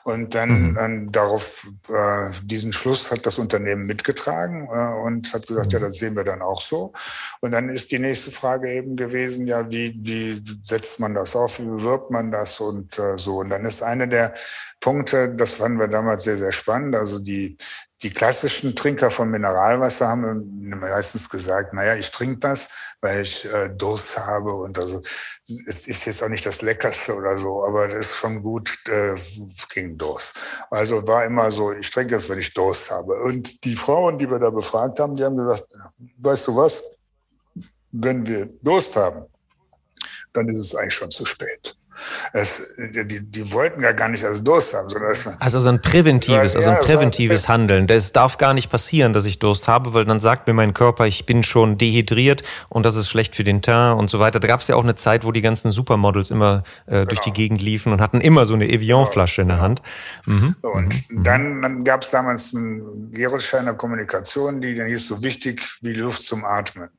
Und dann, mhm. dann darauf, äh, diesen Schluss hat das Unternehmen mitgetragen äh, und hat gesagt, mhm. ja, das sehen wir dann auch so. Und dann ist die nächste Frage eben gewesen, ja, wie, wie setzt man das auf, wie bewirbt man das und äh, so. Und dann ist eine der Punkte, das fanden wir damals sehr, sehr spannend, also die, die klassischen Trinker von Mineralwasser haben meistens gesagt, naja, ich trinke das, weil ich äh, Durst habe und also es ist jetzt auch nicht das Leckerste oder so, aber das ist schon gut äh, gegen Durst. Also war immer so, ich trinke es, wenn ich Durst habe. Und die Frauen, die wir da befragt haben, die haben gesagt, weißt du was, wenn wir Durst haben, dann ist es eigentlich schon zu spät. Es, die, die wollten ja gar nicht als Durst haben, sondern es, also so ein präventives, also ein präventives Handeln. Das darf gar nicht passieren, dass ich Durst habe, weil dann sagt mir mein Körper, ich bin schon dehydriert und das ist schlecht für den Teint und so weiter. Da gab es ja auch eine Zeit, wo die ganzen Supermodels immer äh, durch genau. die Gegend liefen und hatten immer so eine Evian-Flasche in der Hand. Mhm. Und mhm. dann, dann gab es damals einen Gerolsteiner Kommunikation, die dann hieß so wichtig wie Luft zum Atmen.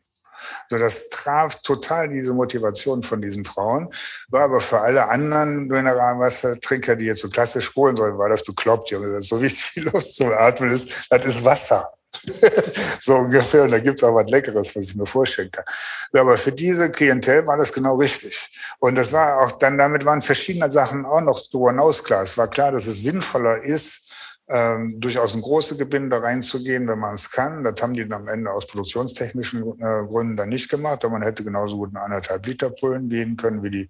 So, das traf total diese Motivation von diesen Frauen, war aber für alle anderen Mineralwassertrinker, die jetzt so klassisch holen sollen, war das bekloppt. Die haben gesagt, so wichtig wie Luft zum Atmen ist, das ist Wasser. so ungefähr. Und da gibt's auch was Leckeres, was ich mir vorstellen kann. Aber für diese Klientel war das genau richtig. Und das war auch dann, damit waren verschiedene Sachen auch noch darüber hinaus klar. Es war klar, dass es sinnvoller ist, ähm, durchaus in große Gebinde reinzugehen, wenn man es kann. Das haben die dann am Ende aus produktionstechnischen äh, Gründen dann nicht gemacht, aber man hätte genauso gut in anderthalb Liter Pullen gehen können, wie die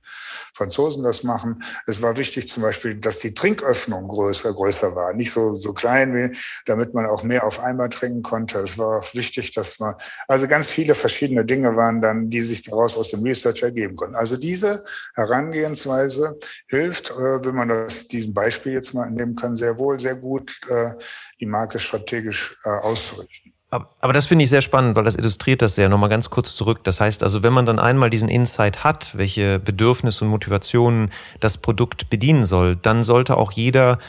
Franzosen das machen. Es war wichtig zum Beispiel, dass die Trinköffnung größer, größer war, nicht so, so klein wie, damit man auch mehr auf einmal trinken konnte. Es war auch wichtig, dass man, also ganz viele verschiedene Dinge waren dann, die sich daraus aus dem Research ergeben konnten. Also diese Herangehensweise hilft, äh, wenn man das, diesem Beispiel jetzt mal nehmen kann, sehr wohl, sehr gut gut, äh, die Marke strategisch äh, auszurichten. Aber das finde ich sehr spannend, weil das illustriert das sehr. Nochmal ganz kurz zurück. Das heißt also, wenn man dann einmal diesen Insight hat, welche Bedürfnisse und Motivationen das Produkt bedienen soll, dann sollte auch jeder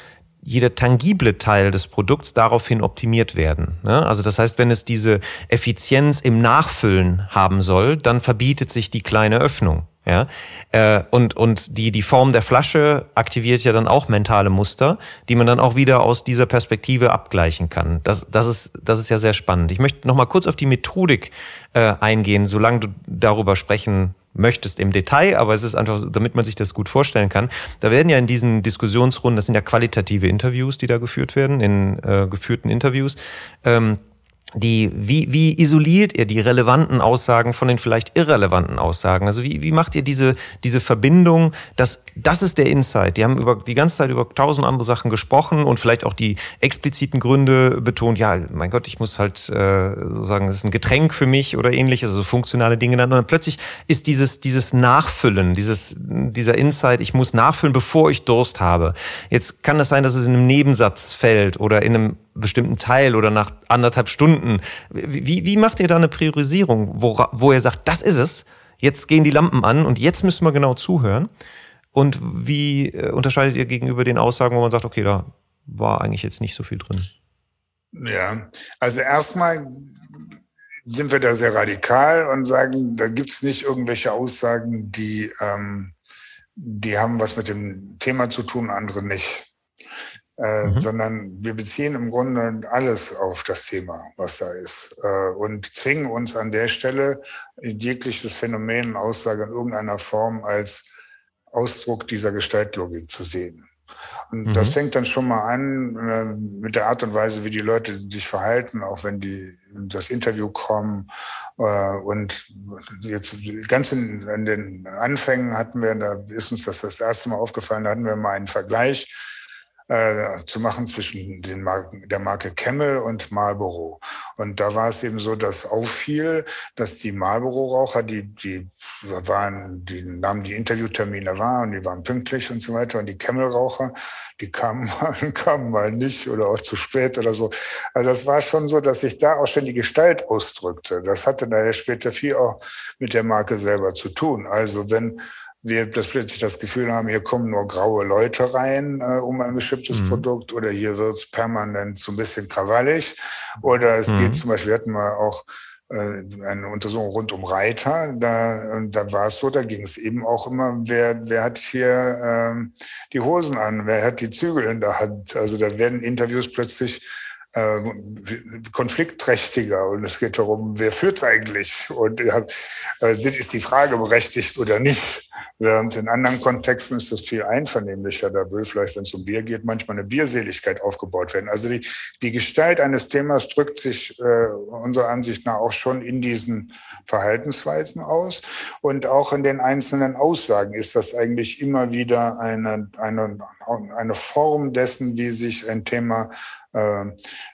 jeder tangible Teil des Produkts daraufhin optimiert werden. Ne? Also das heißt, wenn es diese Effizienz im Nachfüllen haben soll, dann verbietet sich die kleine Öffnung. Ja, äh, und und die die Form der Flasche aktiviert ja dann auch mentale Muster, die man dann auch wieder aus dieser Perspektive abgleichen kann. Das das ist das ist ja sehr spannend. Ich möchte noch mal kurz auf die Methodik äh, eingehen, solange du darüber sprechen möchtest im Detail, aber es ist einfach, damit man sich das gut vorstellen kann. Da werden ja in diesen Diskussionsrunden, das sind ja qualitative Interviews, die da geführt werden, in äh, geführten Interviews. Ähm, die, wie, wie isoliert ihr die relevanten Aussagen von den vielleicht irrelevanten Aussagen? Also wie, wie macht ihr diese, diese Verbindung, dass das ist der Insight? Die haben über die ganze Zeit über tausend andere Sachen gesprochen und vielleicht auch die expliziten Gründe betont, ja, mein Gott, ich muss halt äh, sagen, es ist ein Getränk für mich oder ähnliches, also funktionale Dinge dann. Und dann plötzlich ist dieses, dieses Nachfüllen, dieses, dieser Insight, ich muss nachfüllen, bevor ich Durst habe. Jetzt kann es sein, dass es in einem Nebensatz fällt oder in einem bestimmten Teil oder nach anderthalb Stunden. Wie, wie macht ihr da eine Priorisierung, wo, wo ihr sagt, das ist es, jetzt gehen die Lampen an und jetzt müssen wir genau zuhören? Und wie äh, unterscheidet ihr gegenüber den Aussagen, wo man sagt, okay, da war eigentlich jetzt nicht so viel drin? Ja, also erstmal sind wir da sehr radikal und sagen, da gibt's nicht irgendwelche Aussagen, die, ähm, die haben was mit dem Thema zu tun, andere nicht äh, mhm. sondern wir beziehen im Grunde alles auf das Thema, was da ist äh, und zwingen uns an der Stelle jegliches Phänomen Aussage in irgendeiner Form als Ausdruck dieser Gestaltlogik zu sehen. Und mhm. das fängt dann schon mal an äh, mit der Art und Weise, wie die Leute sich verhalten, auch wenn die in das Interview kommen. Äh, und jetzt ganz in, in den Anfängen hatten wir, da ist uns das das erste Mal aufgefallen, da hatten wir mal einen Vergleich äh, zu machen zwischen den Marken, der Marke Camel und Marlboro. Und da war es eben so, dass auffiel, dass die Marlboro-Raucher, die, die waren, die nahmen die Interviewtermine wahr und die waren pünktlich und so weiter. Und die Camel-Raucher, die kamen mal, kamen mal nicht oder auch zu spät oder so. Also das war schon so, dass sich da auch schon die Gestalt ausdrückte. Das hatte daher später viel auch mit der Marke selber zu tun. Also wenn wir das plötzlich das Gefühl haben, hier kommen nur graue Leute rein äh, um ein bestimmtes mhm. Produkt oder hier wird es permanent so ein bisschen krawallig. Oder es mhm. geht zum Beispiel, wir hatten mal auch äh, eine Untersuchung rund um Reiter. Da, da war es so, da ging es eben auch immer, wer, wer hat hier ähm, die Hosen an, wer hat die Zügel in der Hand. Also da werden Interviews plötzlich äh, konfliktträchtiger und es geht darum, wer führt eigentlich und äh, ist die Frage berechtigt oder nicht. Während in anderen Kontexten ist das viel einvernehmlicher. Da will vielleicht, wenn es um Bier geht, manchmal eine Bierseligkeit aufgebaut werden. Also die, die Gestalt eines Themas drückt sich äh, unserer Ansicht nach auch schon in diesen Verhaltensweisen aus und auch in den einzelnen Aussagen ist das eigentlich immer wieder eine, eine, eine Form dessen, wie sich ein Thema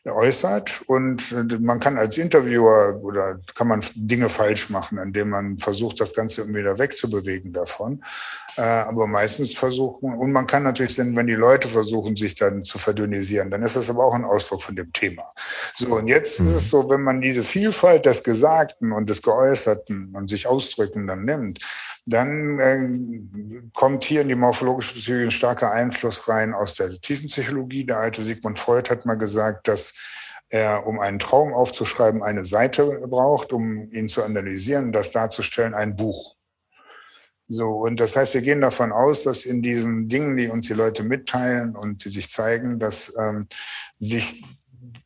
äußert. Und äh, man kann als Interviewer oder kann man Dinge falsch machen, indem man versucht, das Ganze irgendwie wieder wegzubewegen davon. Äh, aber meistens versuchen, und man kann natürlich, wenn die Leute versuchen, sich dann zu verdünnisieren, dann ist das aber auch ein Ausdruck von dem Thema. So, und jetzt ist es mhm. so, wenn man diese Vielfalt des Gesagten und des Geäußerten und sich ausdrücken dann nimmt, dann äh, kommt hier in die morphologische Psyche ein starker Einfluss rein aus der Tiefenpsychologie. Der alte Sigmund Freud hat mal gesagt, dass er, um einen Traum aufzuschreiben, eine Seite braucht, um ihn zu analysieren, das darzustellen, ein Buch. So, und das heißt, wir gehen davon aus, dass in diesen Dingen, die uns die Leute mitteilen und die sich zeigen, dass ähm, sich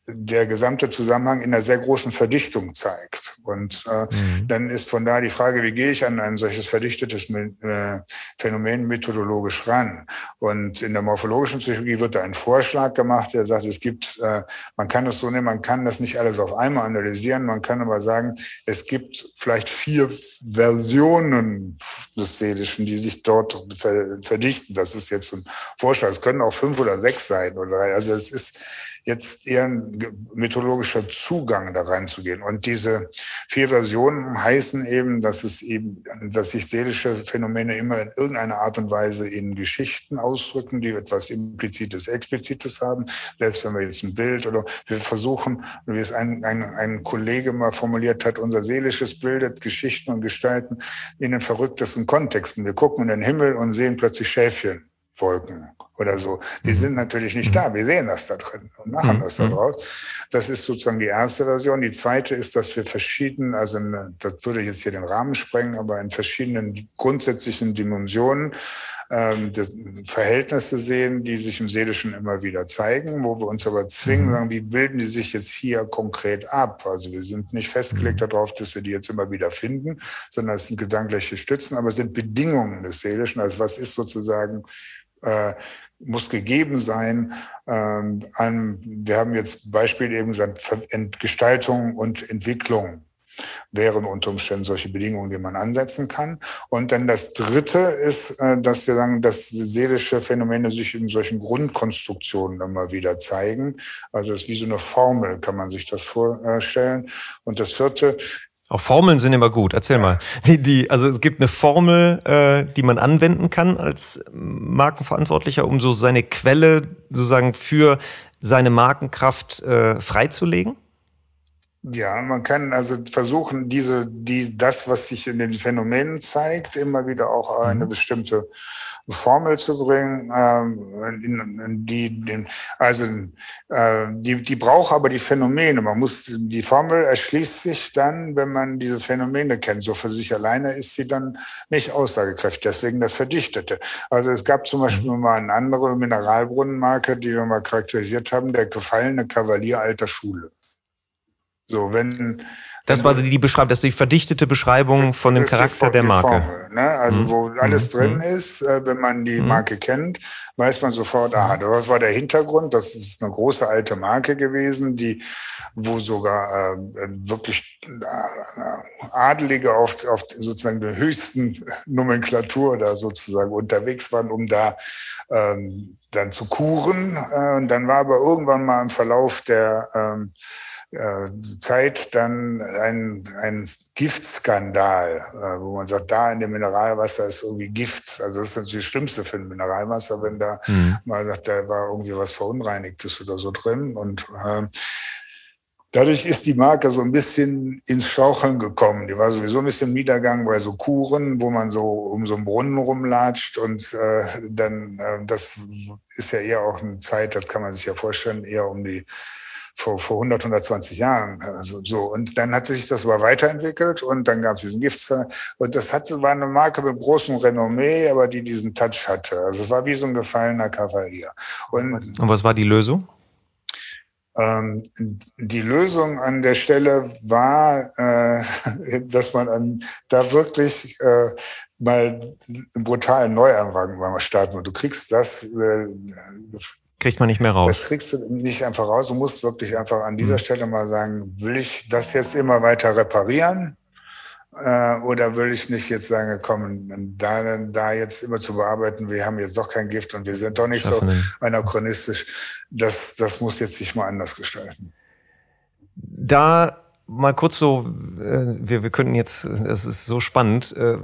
der gesamte Zusammenhang in einer sehr großen Verdichtung zeigt. Und äh, mhm. dann ist von da die Frage, wie gehe ich an ein solches verdichtetes äh, Phänomen methodologisch ran? Und in der morphologischen Psychologie wird da ein Vorschlag gemacht, der sagt, es gibt, äh, man kann es so nehmen, man kann das nicht alles auf einmal analysieren, man kann aber sagen, es gibt vielleicht vier Versionen des Seelischen, die sich dort verdichten. Das ist jetzt ein Vorschlag. Es können auch fünf oder sechs sein oder drei. Also es ist jetzt eher ein methodologischer Zugang da reinzugehen. Und diese vier Versionen heißen eben, dass es eben, dass sich seelische Phänomene immer in irgendeiner Art und Weise in Geschichten ausdrücken, die etwas Implizites, Explizites haben. Selbst wenn wir jetzt ein Bild oder wir versuchen, wie es ein, ein, ein Kollege mal formuliert hat, unser seelisches bildet Geschichten und Gestalten in den verrücktesten Kontexten. Wir gucken in den Himmel und sehen plötzlich Schäfchen Wolken oder so. Die mhm. sind natürlich nicht da. Wir sehen das da drin und machen mhm. das da draus. Das ist sozusagen die erste Version. Die zweite ist, dass wir verschieden, also eine, das würde jetzt hier den Rahmen sprengen, aber in verschiedenen grundsätzlichen Dimensionen ähm, Verhältnisse sehen, die sich im Seelischen immer wieder zeigen, wo wir uns aber zwingen, mhm. sagen, wie bilden die sich jetzt hier konkret ab? Also wir sind nicht festgelegt mhm. darauf, dass wir die jetzt immer wieder finden, sondern es sind gedankliche Stützen, aber es sind Bedingungen des Seelischen. Also was ist sozusagen äh, muss gegeben sein. Ähm, an, wir haben jetzt Beispiel eben gesagt, Gestaltung und Entwicklung wären unter Umständen solche Bedingungen, die man ansetzen kann. Und dann das Dritte ist, äh, dass wir sagen, dass seelische Phänomene sich in solchen Grundkonstruktionen immer wieder zeigen. Also es ist wie so eine Formel, kann man sich das vorstellen. Und das Vierte auch Formeln sind immer gut. Erzähl mal. Die, die, also es gibt eine Formel, äh, die man anwenden kann als Markenverantwortlicher, um so seine Quelle sozusagen für seine Markenkraft äh, freizulegen? Ja, man kann also versuchen, diese, die, das, was sich in den Phänomenen zeigt, immer wieder auch eine mhm. bestimmte Formel zu bringen, ähm, in, in die, den, also äh, die, die braucht aber die Phänomene. Man muss die Formel erschließt sich dann, wenn man diese Phänomene kennt. So für sich alleine ist sie dann nicht aussagekräftig. Deswegen das Verdichtete. Also es gab zum Beispiel mhm. mal eine andere Mineralbrunnenmarke, die wir mal charakterisiert haben, der gefallene Kavalier alter Schule. So, wenn. Das war die, Beschreibung, das ist die verdichtete Beschreibung von dem Charakter der Marke. Formel, ne? Also, mhm. wo alles mhm. drin mhm. ist, äh, wenn man die mhm. Marke kennt, weiß man sofort, aha, was war der Hintergrund? Das ist eine große alte Marke gewesen, die, wo sogar äh, wirklich äh, Adelige auf, auf sozusagen der höchsten Nomenklatur da sozusagen unterwegs waren, um da ähm, dann zu kuren. Äh, und dann war aber irgendwann mal im Verlauf der ähm, äh, Zeit dann ein, ein Giftskandal, äh, wo man sagt, da in dem Mineralwasser ist irgendwie Gift. Also das ist natürlich das Schlimmste für ein Mineralwasser, wenn da mhm. mal sagt, da war irgendwie was Verunreinigtes oder so drin. Und äh, dadurch ist die Marke so ein bisschen ins Schaukeln gekommen. Die war sowieso ein bisschen Niedergang bei so Kuren, wo man so um so einen Brunnen rumlatscht und äh, dann, äh, das ist ja eher auch eine Zeit, das kann man sich ja vorstellen, eher um die vor, vor 100, 120 Jahren. Also so. Und dann hat sich das aber weiterentwickelt und dann gab es diesen Giftstag. Und das hatte, war eine Marke mit großem Renommee, aber die diesen Touch hatte. Also es war wie so ein gefallener Kavalier. Und, und was war die Lösung? Ähm, die Lösung an der Stelle war, äh, dass man an, da wirklich äh, mal einen brutalen Neuanfang mal starten. Und du kriegst das äh, Kriegt man nicht mehr raus. Das kriegst du nicht einfach raus. Du musst wirklich einfach an dieser mhm. Stelle mal sagen, will ich das jetzt immer weiter reparieren? Äh, oder will ich nicht jetzt sagen, komm, da, da jetzt immer zu bearbeiten, wir haben jetzt doch kein Gift und wir sind doch nicht Schaffen. so anachronistisch. Das, das muss jetzt sich mal anders gestalten. Da mal kurz so, äh, wir, wir könnten jetzt, es ist so spannend, äh,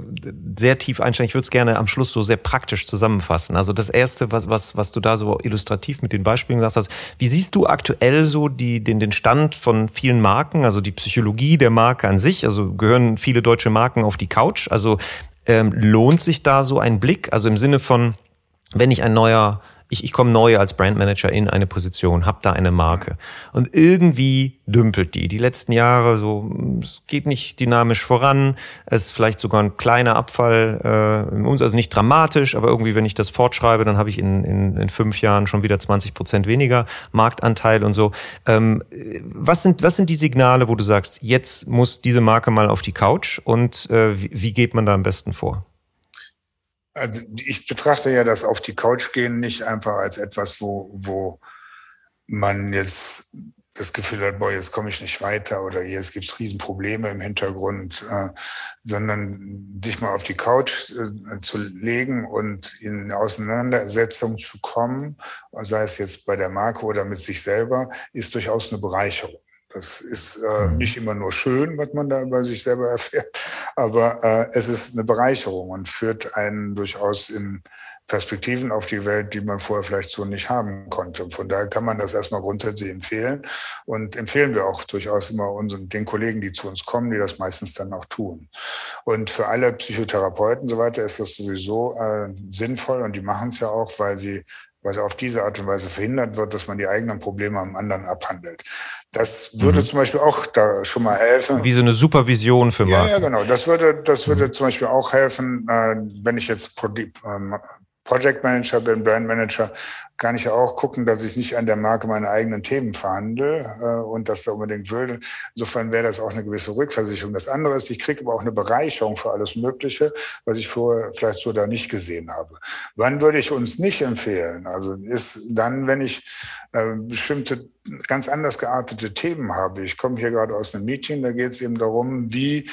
sehr tief einsteigen. Ich würde es gerne am Schluss so sehr praktisch zusammenfassen. Also das Erste, was, was, was du da so illustrativ mit den Beispielen gesagt hast, wie siehst du aktuell so die, den, den Stand von vielen Marken, also die Psychologie der Marke an sich? Also gehören viele deutsche Marken auf die Couch? Also ähm, lohnt sich da so ein Blick? Also im Sinne von, wenn ich ein neuer ich, ich komme neu als Brandmanager in eine Position, habe da eine Marke und irgendwie dümpelt die. Die letzten Jahre so, es geht nicht dynamisch voran, es ist vielleicht sogar ein kleiner Abfall äh, uns, also nicht dramatisch, aber irgendwie, wenn ich das fortschreibe, dann habe ich in, in, in fünf Jahren schon wieder 20 Prozent weniger Marktanteil und so. Ähm, was, sind, was sind die Signale, wo du sagst, jetzt muss diese Marke mal auf die Couch und äh, wie, wie geht man da am besten vor? Also ich betrachte ja das auf die Couch gehen nicht einfach als etwas, wo, wo man jetzt das Gefühl hat, boah, jetzt komme ich nicht weiter oder jetzt gibt es Riesenprobleme im Hintergrund, äh, sondern sich mal auf die Couch äh, zu legen und in eine Auseinandersetzung zu kommen, sei es jetzt bei der Marke oder mit sich selber, ist durchaus eine Bereicherung. Das ist äh, mhm. nicht immer nur schön, was man da über sich selber erfährt, aber äh, es ist eine Bereicherung und führt einen durchaus in Perspektiven auf die Welt, die man vorher vielleicht so nicht haben konnte. Von daher kann man das erstmal grundsätzlich empfehlen und empfehlen wir auch durchaus immer unseren, den Kollegen, die zu uns kommen, die das meistens dann auch tun. Und für alle Psychotherapeuten und so weiter ist das sowieso äh, sinnvoll und die machen es ja auch, weil sie weil auf diese Art und Weise verhindert wird, dass man die eigenen Probleme am anderen abhandelt. Das würde mhm. zum Beispiel auch da schon mal helfen. Wie so eine Supervision für Marken. Ja, ja, genau. Das würde, das würde mhm. zum Beispiel auch helfen, äh, wenn ich jetzt ähm, Project Manager bin, Brand Manager, kann ich auch gucken, dass ich nicht an der Marke meine eigenen Themen verhandle äh, und das da unbedingt will. Insofern wäre das auch eine gewisse Rückversicherung. Das andere ist, ich kriege aber auch eine Bereicherung für alles Mögliche, was ich vorher vielleicht so da nicht gesehen habe. Wann würde ich uns nicht empfehlen? Also ist dann, wenn ich äh, bestimmte ganz anders geartete Themen habe. Ich komme hier gerade aus einem Meeting, da geht es eben darum, wie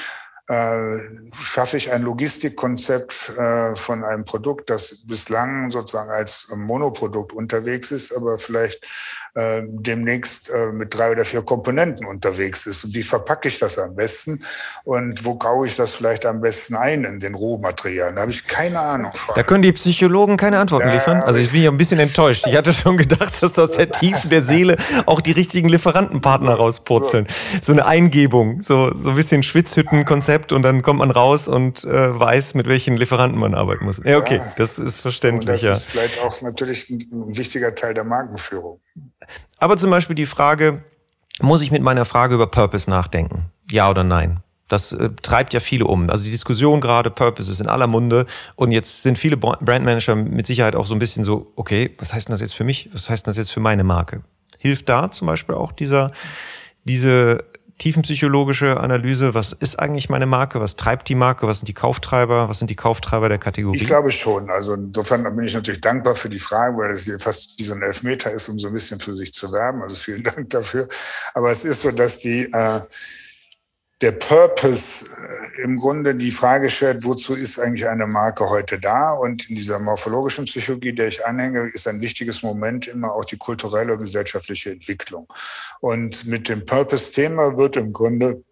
äh, schaffe ich ein Logistikkonzept äh, von einem Produkt, das bislang sozusagen als Monoprodukt unterwegs ist, aber vielleicht äh, demnächst äh, mit drei oder vier Komponenten unterwegs ist. Und wie verpacke ich das am besten? Und wo graue ich das vielleicht am besten ein in den Rohmaterialien? Da habe ich keine Ahnung. Von. Da können die Psychologen keine Antworten ja, liefern. Also ich bin ja ein bisschen enttäuscht. Ich hatte schon gedacht, dass aus der Tiefen der Seele auch die richtigen Lieferantenpartner rauspurzeln. So eine Eingebung, so, so ein bisschen Schwitzhüttenkonzept und dann kommt man raus und äh, weiß, mit welchen Lieferanten man arbeiten muss. Ja, okay, das ist verständlich. Und das ja. ist vielleicht auch natürlich ein wichtiger Teil der Markenführung. Aber zum Beispiel die Frage, muss ich mit meiner Frage über Purpose nachdenken? Ja oder nein? Das äh, treibt ja viele um. Also die Diskussion gerade, Purpose ist in aller Munde. Und jetzt sind viele Brandmanager mit Sicherheit auch so ein bisschen so, okay, was heißt denn das jetzt für mich? Was heißt denn das jetzt für meine Marke? Hilft da zum Beispiel auch dieser, diese tiefenpsychologische Analyse, was ist eigentlich meine Marke, was treibt die Marke, was sind die Kauftreiber, was sind die Kauftreiber der Kategorie? Ich glaube schon. Also insofern bin ich natürlich dankbar für die Frage, weil es fast wie so ein Elfmeter ist, um so ein bisschen für sich zu werben. Also vielen Dank dafür. Aber es ist so, dass die äh, der Purpose äh, im Grunde die Frage stellt, wozu ist eigentlich eine Marke heute da? Und in dieser morphologischen Psychologie, der ich anhänge, ist ein wichtiges Moment immer auch die kulturelle und gesellschaftliche Entwicklung. Und mit dem Purpose-Thema wird im Grunde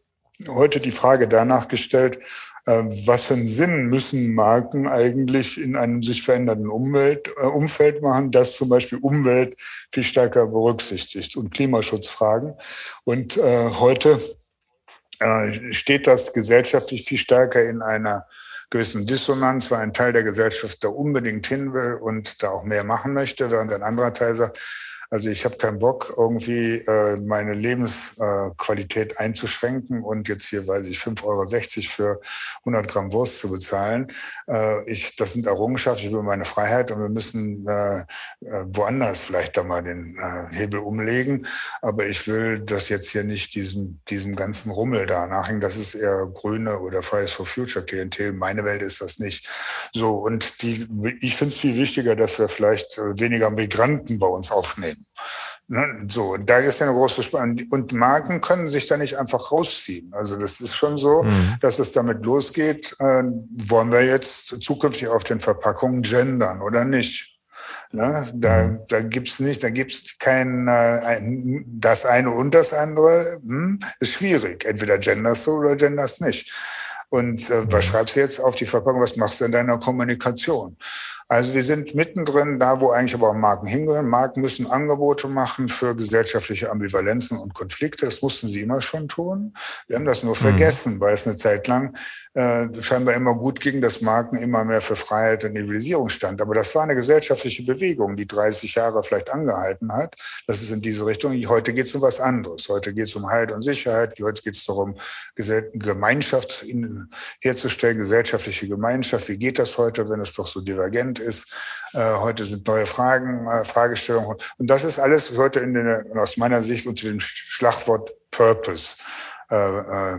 heute die Frage danach gestellt, äh, was für einen Sinn müssen Marken eigentlich in einem sich verändernden Umwelt, äh, Umfeld machen, das zum Beispiel Umwelt viel stärker berücksichtigt und Klimaschutzfragen. Und äh, heute äh, steht das gesellschaftlich viel stärker in einer gewissen Dissonanz, weil ein Teil der Gesellschaft da unbedingt hin will und da auch mehr machen möchte, während ein anderer Teil sagt, also ich habe keinen Bock, irgendwie äh, meine Lebensqualität äh, einzuschränken und jetzt hier, weiß ich, 5,60 Euro für 100 Gramm Wurst zu bezahlen. Äh, ich, das sind Errungenschaften, ich will meine Freiheit und wir müssen äh, äh, woanders vielleicht da mal den äh, Hebel umlegen. Aber ich will das jetzt hier nicht diesem, diesem ganzen Rummel da nachhängen. Das ist eher grüne oder Fridays for Future Klientel. Meine Welt ist das nicht. So, und die, ich finde es viel wichtiger, dass wir vielleicht weniger Migranten bei uns aufnehmen. Ne, so, da ist ja eine große Spannung. Und Marken können sich da nicht einfach rausziehen. Also das ist schon so, mhm. dass es damit losgeht, äh, wollen wir jetzt zukünftig auf den Verpackungen gendern oder nicht? Ne? Da, mhm. da gibt's nicht, da gibt's kein äh, ein, das eine und das andere. Hm? Ist schwierig. Entweder genderst du oder genderst nicht. Und äh, was mhm. schreibst du jetzt auf die Verpackung? Was machst du in deiner Kommunikation? Also wir sind mittendrin da, wo eigentlich aber auch Marken hingehören. Marken müssen Angebote machen für gesellschaftliche Ambivalenzen und Konflikte. Das mussten sie immer schon tun. Wir haben das nur mhm. vergessen, weil es eine Zeit lang äh, scheinbar immer gut ging, dass Marken immer mehr für Freiheit und Individualisierung stand. Aber das war eine gesellschaftliche Bewegung, die 30 Jahre vielleicht angehalten hat. Das ist in diese Richtung. Heute geht es um was anderes. Heute geht es um Halt und Sicherheit. Heute geht es darum, Gemeinschaft herzustellen, gesellschaftliche Gemeinschaft. Wie geht das heute, wenn es doch so divergent ist? Äh, heute sind neue Fragen, äh, Fragestellungen. Und das ist alles heute in den, aus meiner Sicht unter dem Schlagwort Purpose äh,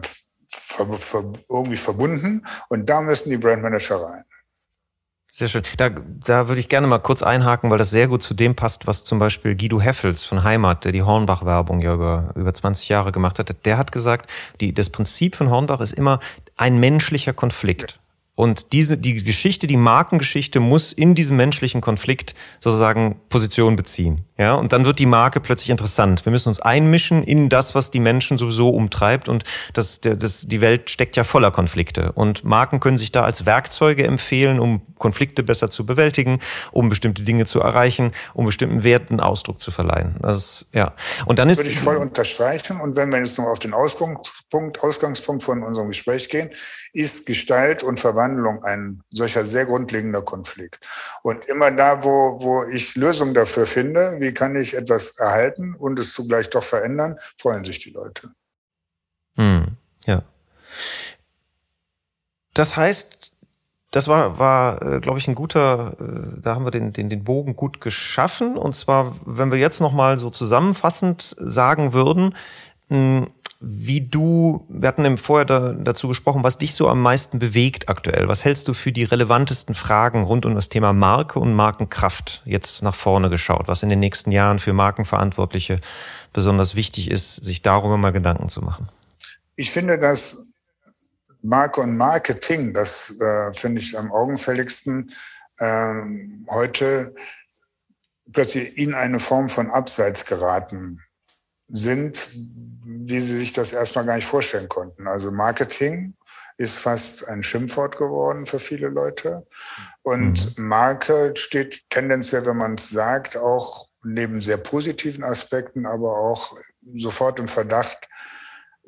irgendwie verbunden und da müssen die Brandmanager rein. Sehr schön. Da, da würde ich gerne mal kurz einhaken, weil das sehr gut zu dem passt, was zum Beispiel Guido Heffels von Heimat, der die Hornbach-Werbung ja über, über 20 Jahre gemacht hat, der hat gesagt, die, das Prinzip von Hornbach ist immer ein menschlicher Konflikt. Und diese, die Geschichte, die Markengeschichte muss in diesem menschlichen Konflikt sozusagen Position beziehen. Ja, und dann wird die Marke plötzlich interessant. Wir müssen uns einmischen in das, was die Menschen sowieso umtreibt. Und das, das, die Welt steckt ja voller Konflikte. Und Marken können sich da als Werkzeuge empfehlen, um Konflikte besser zu bewältigen, um bestimmte Dinge zu erreichen, um bestimmten Werten Ausdruck zu verleihen. Das, ja. Und dann ist. Würde ich voll unterstreichen. Und wenn wir jetzt noch auf den Ausgangspunkt, Ausgangspunkt von unserem Gespräch gehen, ist Gestalt und Verwandlung ein solcher sehr grundlegender Konflikt. Und immer da, wo, wo ich Lösungen dafür finde, wie wie kann ich etwas erhalten und es zugleich doch verändern, freuen sich die Leute. Hm, ja. Das heißt, das war, war äh, glaube ich, ein guter, äh, da haben wir den, den, den Bogen gut geschaffen. Und zwar, wenn wir jetzt nochmal so zusammenfassend sagen würden, hm, wie du, wir hatten im Vorher da, dazu gesprochen, was dich so am meisten bewegt aktuell. Was hältst du für die relevantesten Fragen rund um das Thema Marke und Markenkraft jetzt nach vorne geschaut? Was in den nächsten Jahren für Markenverantwortliche besonders wichtig ist, sich darüber mal Gedanken zu machen? Ich finde, dass Marke und Marketing, das äh, finde ich am augenfälligsten, äh, heute plötzlich in eine Form von Abseits geraten sind, wie sie sich das erstmal gar nicht vorstellen konnten. Also Marketing ist fast ein Schimpfwort geworden für viele Leute. Und mhm. Marke steht tendenziell, wenn man es sagt, auch neben sehr positiven Aspekten, aber auch sofort im Verdacht,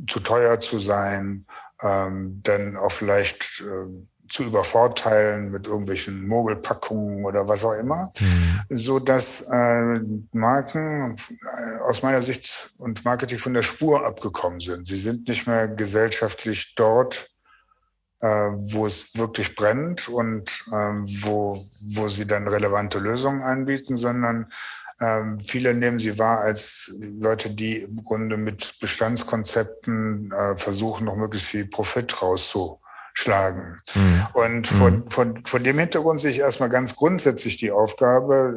zu teuer zu sein, ähm, dann auch vielleicht äh, zu übervorteilen mit irgendwelchen Mogelpackungen oder was auch immer, mhm. so dass äh, Marken äh, aus meiner Sicht und Marketing von der Spur abgekommen sind. Sie sind nicht mehr gesellschaftlich dort, äh, wo es wirklich brennt und äh, wo, wo sie dann relevante Lösungen anbieten, sondern ähm, viele nehmen sie wahr als Leute, die im Grunde mit Bestandskonzepten äh, versuchen, noch möglichst viel Profit rauszuholen schlagen. Mhm. Und von, mhm. von, von dem Hintergrund sehe ich erstmal ganz grundsätzlich die Aufgabe,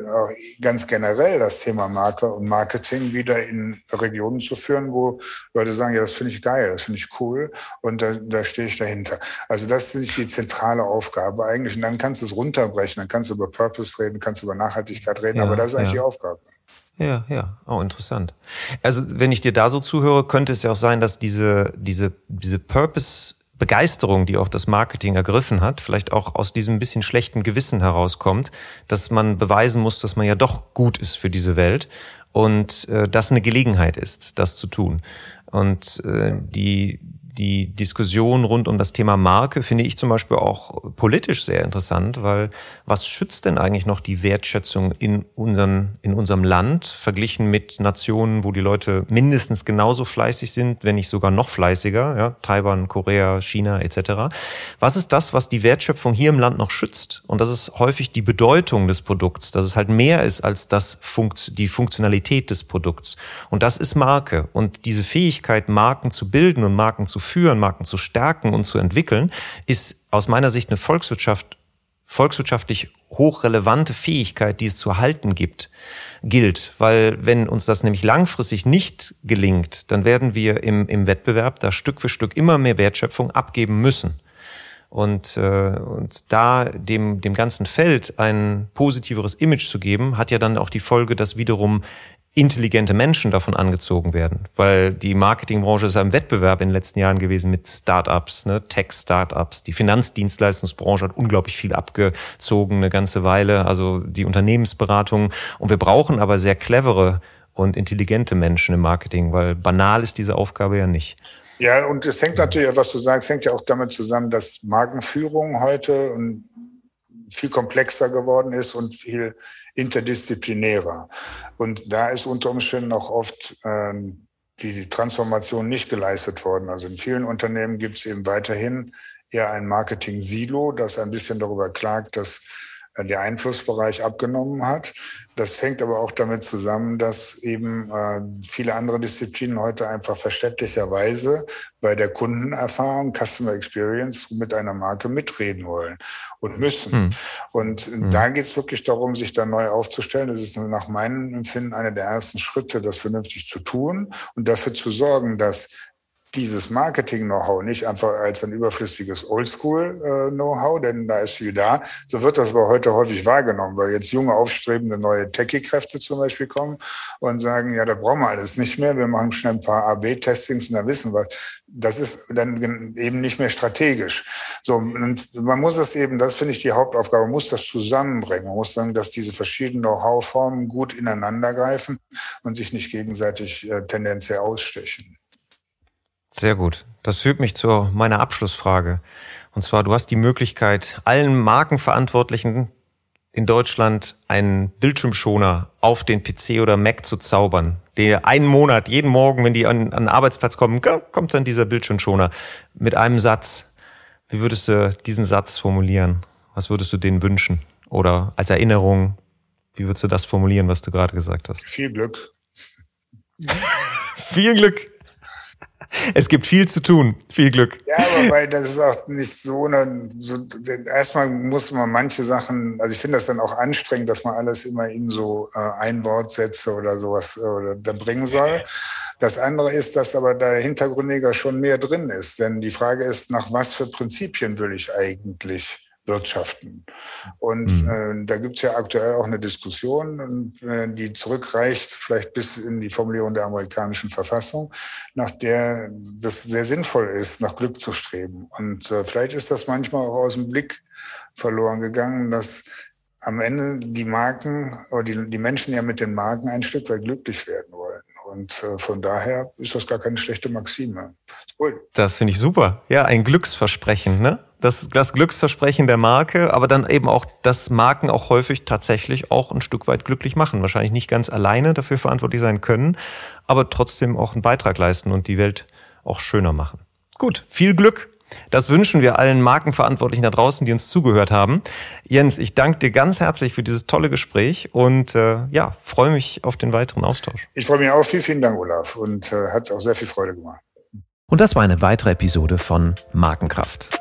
ganz generell das Thema Marke und Marketing wieder in Regionen zu führen, wo Leute sagen, ja, das finde ich geil, das finde ich cool und da, da stehe ich dahinter. Also das ist die zentrale Aufgabe eigentlich. Und dann kannst du es runterbrechen, dann kannst du über Purpose reden, kannst du über Nachhaltigkeit reden, ja, aber das ist eigentlich ja. die Aufgabe. Ja, ja, oh, interessant. Also, wenn ich dir da so zuhöre, könnte es ja auch sein, dass diese, diese, diese Purpose Begeisterung, die auch das Marketing ergriffen hat, vielleicht auch aus diesem bisschen schlechten Gewissen herauskommt, dass man beweisen muss, dass man ja doch gut ist für diese Welt und äh, das eine Gelegenheit ist, das zu tun. Und äh, die die Diskussion rund um das Thema Marke finde ich zum Beispiel auch politisch sehr interessant, weil was schützt denn eigentlich noch die Wertschätzung in, unseren, in unserem Land verglichen mit Nationen, wo die Leute mindestens genauso fleißig sind, wenn nicht sogar noch fleißiger, ja, Taiwan, Korea, China etc. Was ist das, was die Wertschöpfung hier im Land noch schützt? Und das ist häufig die Bedeutung des Produkts, dass es halt mehr ist als das Funkt, die Funktionalität des Produkts. Und das ist Marke. Und diese Fähigkeit, Marken zu bilden und Marken zu führen, Marken zu stärken und zu entwickeln, ist aus meiner Sicht eine Volkswirtschaft, volkswirtschaftlich hochrelevante Fähigkeit, die es zu erhalten gibt, gilt. Weil wenn uns das nämlich langfristig nicht gelingt, dann werden wir im, im Wettbewerb da Stück für Stück immer mehr Wertschöpfung abgeben müssen. Und, äh, und da dem, dem ganzen Feld ein positiveres Image zu geben, hat ja dann auch die Folge, dass wiederum intelligente Menschen davon angezogen werden, weil die Marketingbranche ist ja im Wettbewerb in den letzten Jahren gewesen mit Startups, ne, Tech-Startups. Die Finanzdienstleistungsbranche hat unglaublich viel abgezogen, eine ganze Weile, also die Unternehmensberatung. Und wir brauchen aber sehr clevere und intelligente Menschen im Marketing, weil banal ist diese Aufgabe ja nicht. Ja, und es hängt natürlich, was du sagst, hängt ja auch damit zusammen, dass Markenführung heute viel komplexer geworden ist und viel interdisziplinärer. Und da ist unter Umständen auch oft ähm, die Transformation nicht geleistet worden. Also in vielen Unternehmen gibt es eben weiterhin eher ein Marketing-Silo, das ein bisschen darüber klagt, dass der Einflussbereich abgenommen hat. Das hängt aber auch damit zusammen, dass eben äh, viele andere Disziplinen heute einfach verständlicherweise bei der Kundenerfahrung, Customer Experience mit einer Marke mitreden wollen und müssen. Hm. Und hm. da geht es wirklich darum, sich da neu aufzustellen. Das ist nach meinem Empfinden einer der ersten Schritte, das vernünftig zu tun und dafür zu sorgen, dass dieses Marketing-Know-how nicht einfach als ein überflüssiges Oldschool-Know-how, denn da ist viel da. So wird das aber heute häufig wahrgenommen, weil jetzt junge, aufstrebende neue Techie-Kräfte zum Beispiel kommen und sagen, ja, da brauchen wir alles nicht mehr. Wir machen schnell ein paar AB-Testings und dann wissen wir, das ist dann eben nicht mehr strategisch. So, und man muss das eben, das finde ich die Hauptaufgabe, man muss das zusammenbringen. Man muss sagen, dass diese verschiedenen Know-how-Formen gut ineinander greifen und sich nicht gegenseitig äh, tendenziell ausstechen. Sehr gut. Das führt mich zu meiner Abschlussfrage. Und zwar, du hast die Möglichkeit, allen Markenverantwortlichen in Deutschland einen Bildschirmschoner auf den PC oder Mac zu zaubern. Der einen Monat, jeden Morgen, wenn die an, an den Arbeitsplatz kommen, kommt dann dieser Bildschirmschoner mit einem Satz. Wie würdest du diesen Satz formulieren? Was würdest du denen wünschen? Oder als Erinnerung, wie würdest du das formulieren, was du gerade gesagt hast? Viel Glück. Viel Glück. Es gibt viel zu tun. Viel Glück. Ja, aber weil das ist auch nicht so eine, so, erstmal muss man manche Sachen, also ich finde das dann auch anstrengend, dass man alles immer in so äh, Einwortsätze oder sowas äh, oder da bringen soll. Das andere ist, dass aber da hintergründiger schon mehr drin ist. Denn die Frage ist, nach was für Prinzipien will ich eigentlich wirtschaften. Und mhm. äh, da gibt es ja aktuell auch eine Diskussion, äh, die zurückreicht vielleicht bis in die Formulierung der amerikanischen Verfassung, nach der das sehr sinnvoll ist, nach Glück zu streben. Und äh, vielleicht ist das manchmal auch aus dem Blick verloren gegangen, dass am Ende die Marken oder die, die Menschen ja mit den Marken ein Stück weit glücklich werden wollen. Und äh, von daher ist das gar keine schlechte Maxime. Cool. Das finde ich super. Ja, ein Glücksversprechen, ne? Das, das Glücksversprechen der Marke, aber dann eben auch, dass Marken auch häufig tatsächlich auch ein Stück weit glücklich machen. Wahrscheinlich nicht ganz alleine dafür verantwortlich sein können, aber trotzdem auch einen Beitrag leisten und die Welt auch schöner machen. Gut, viel Glück das wünschen wir allen Markenverantwortlichen da draußen, die uns zugehört haben. Jens, ich danke dir ganz herzlich für dieses tolle Gespräch und äh, ja, freue mich auf den weiteren Austausch. Ich freue mich auch. Vielen, vielen Dank, Olaf. Und äh, hat auch sehr viel Freude gemacht. Und das war eine weitere Episode von Markenkraft.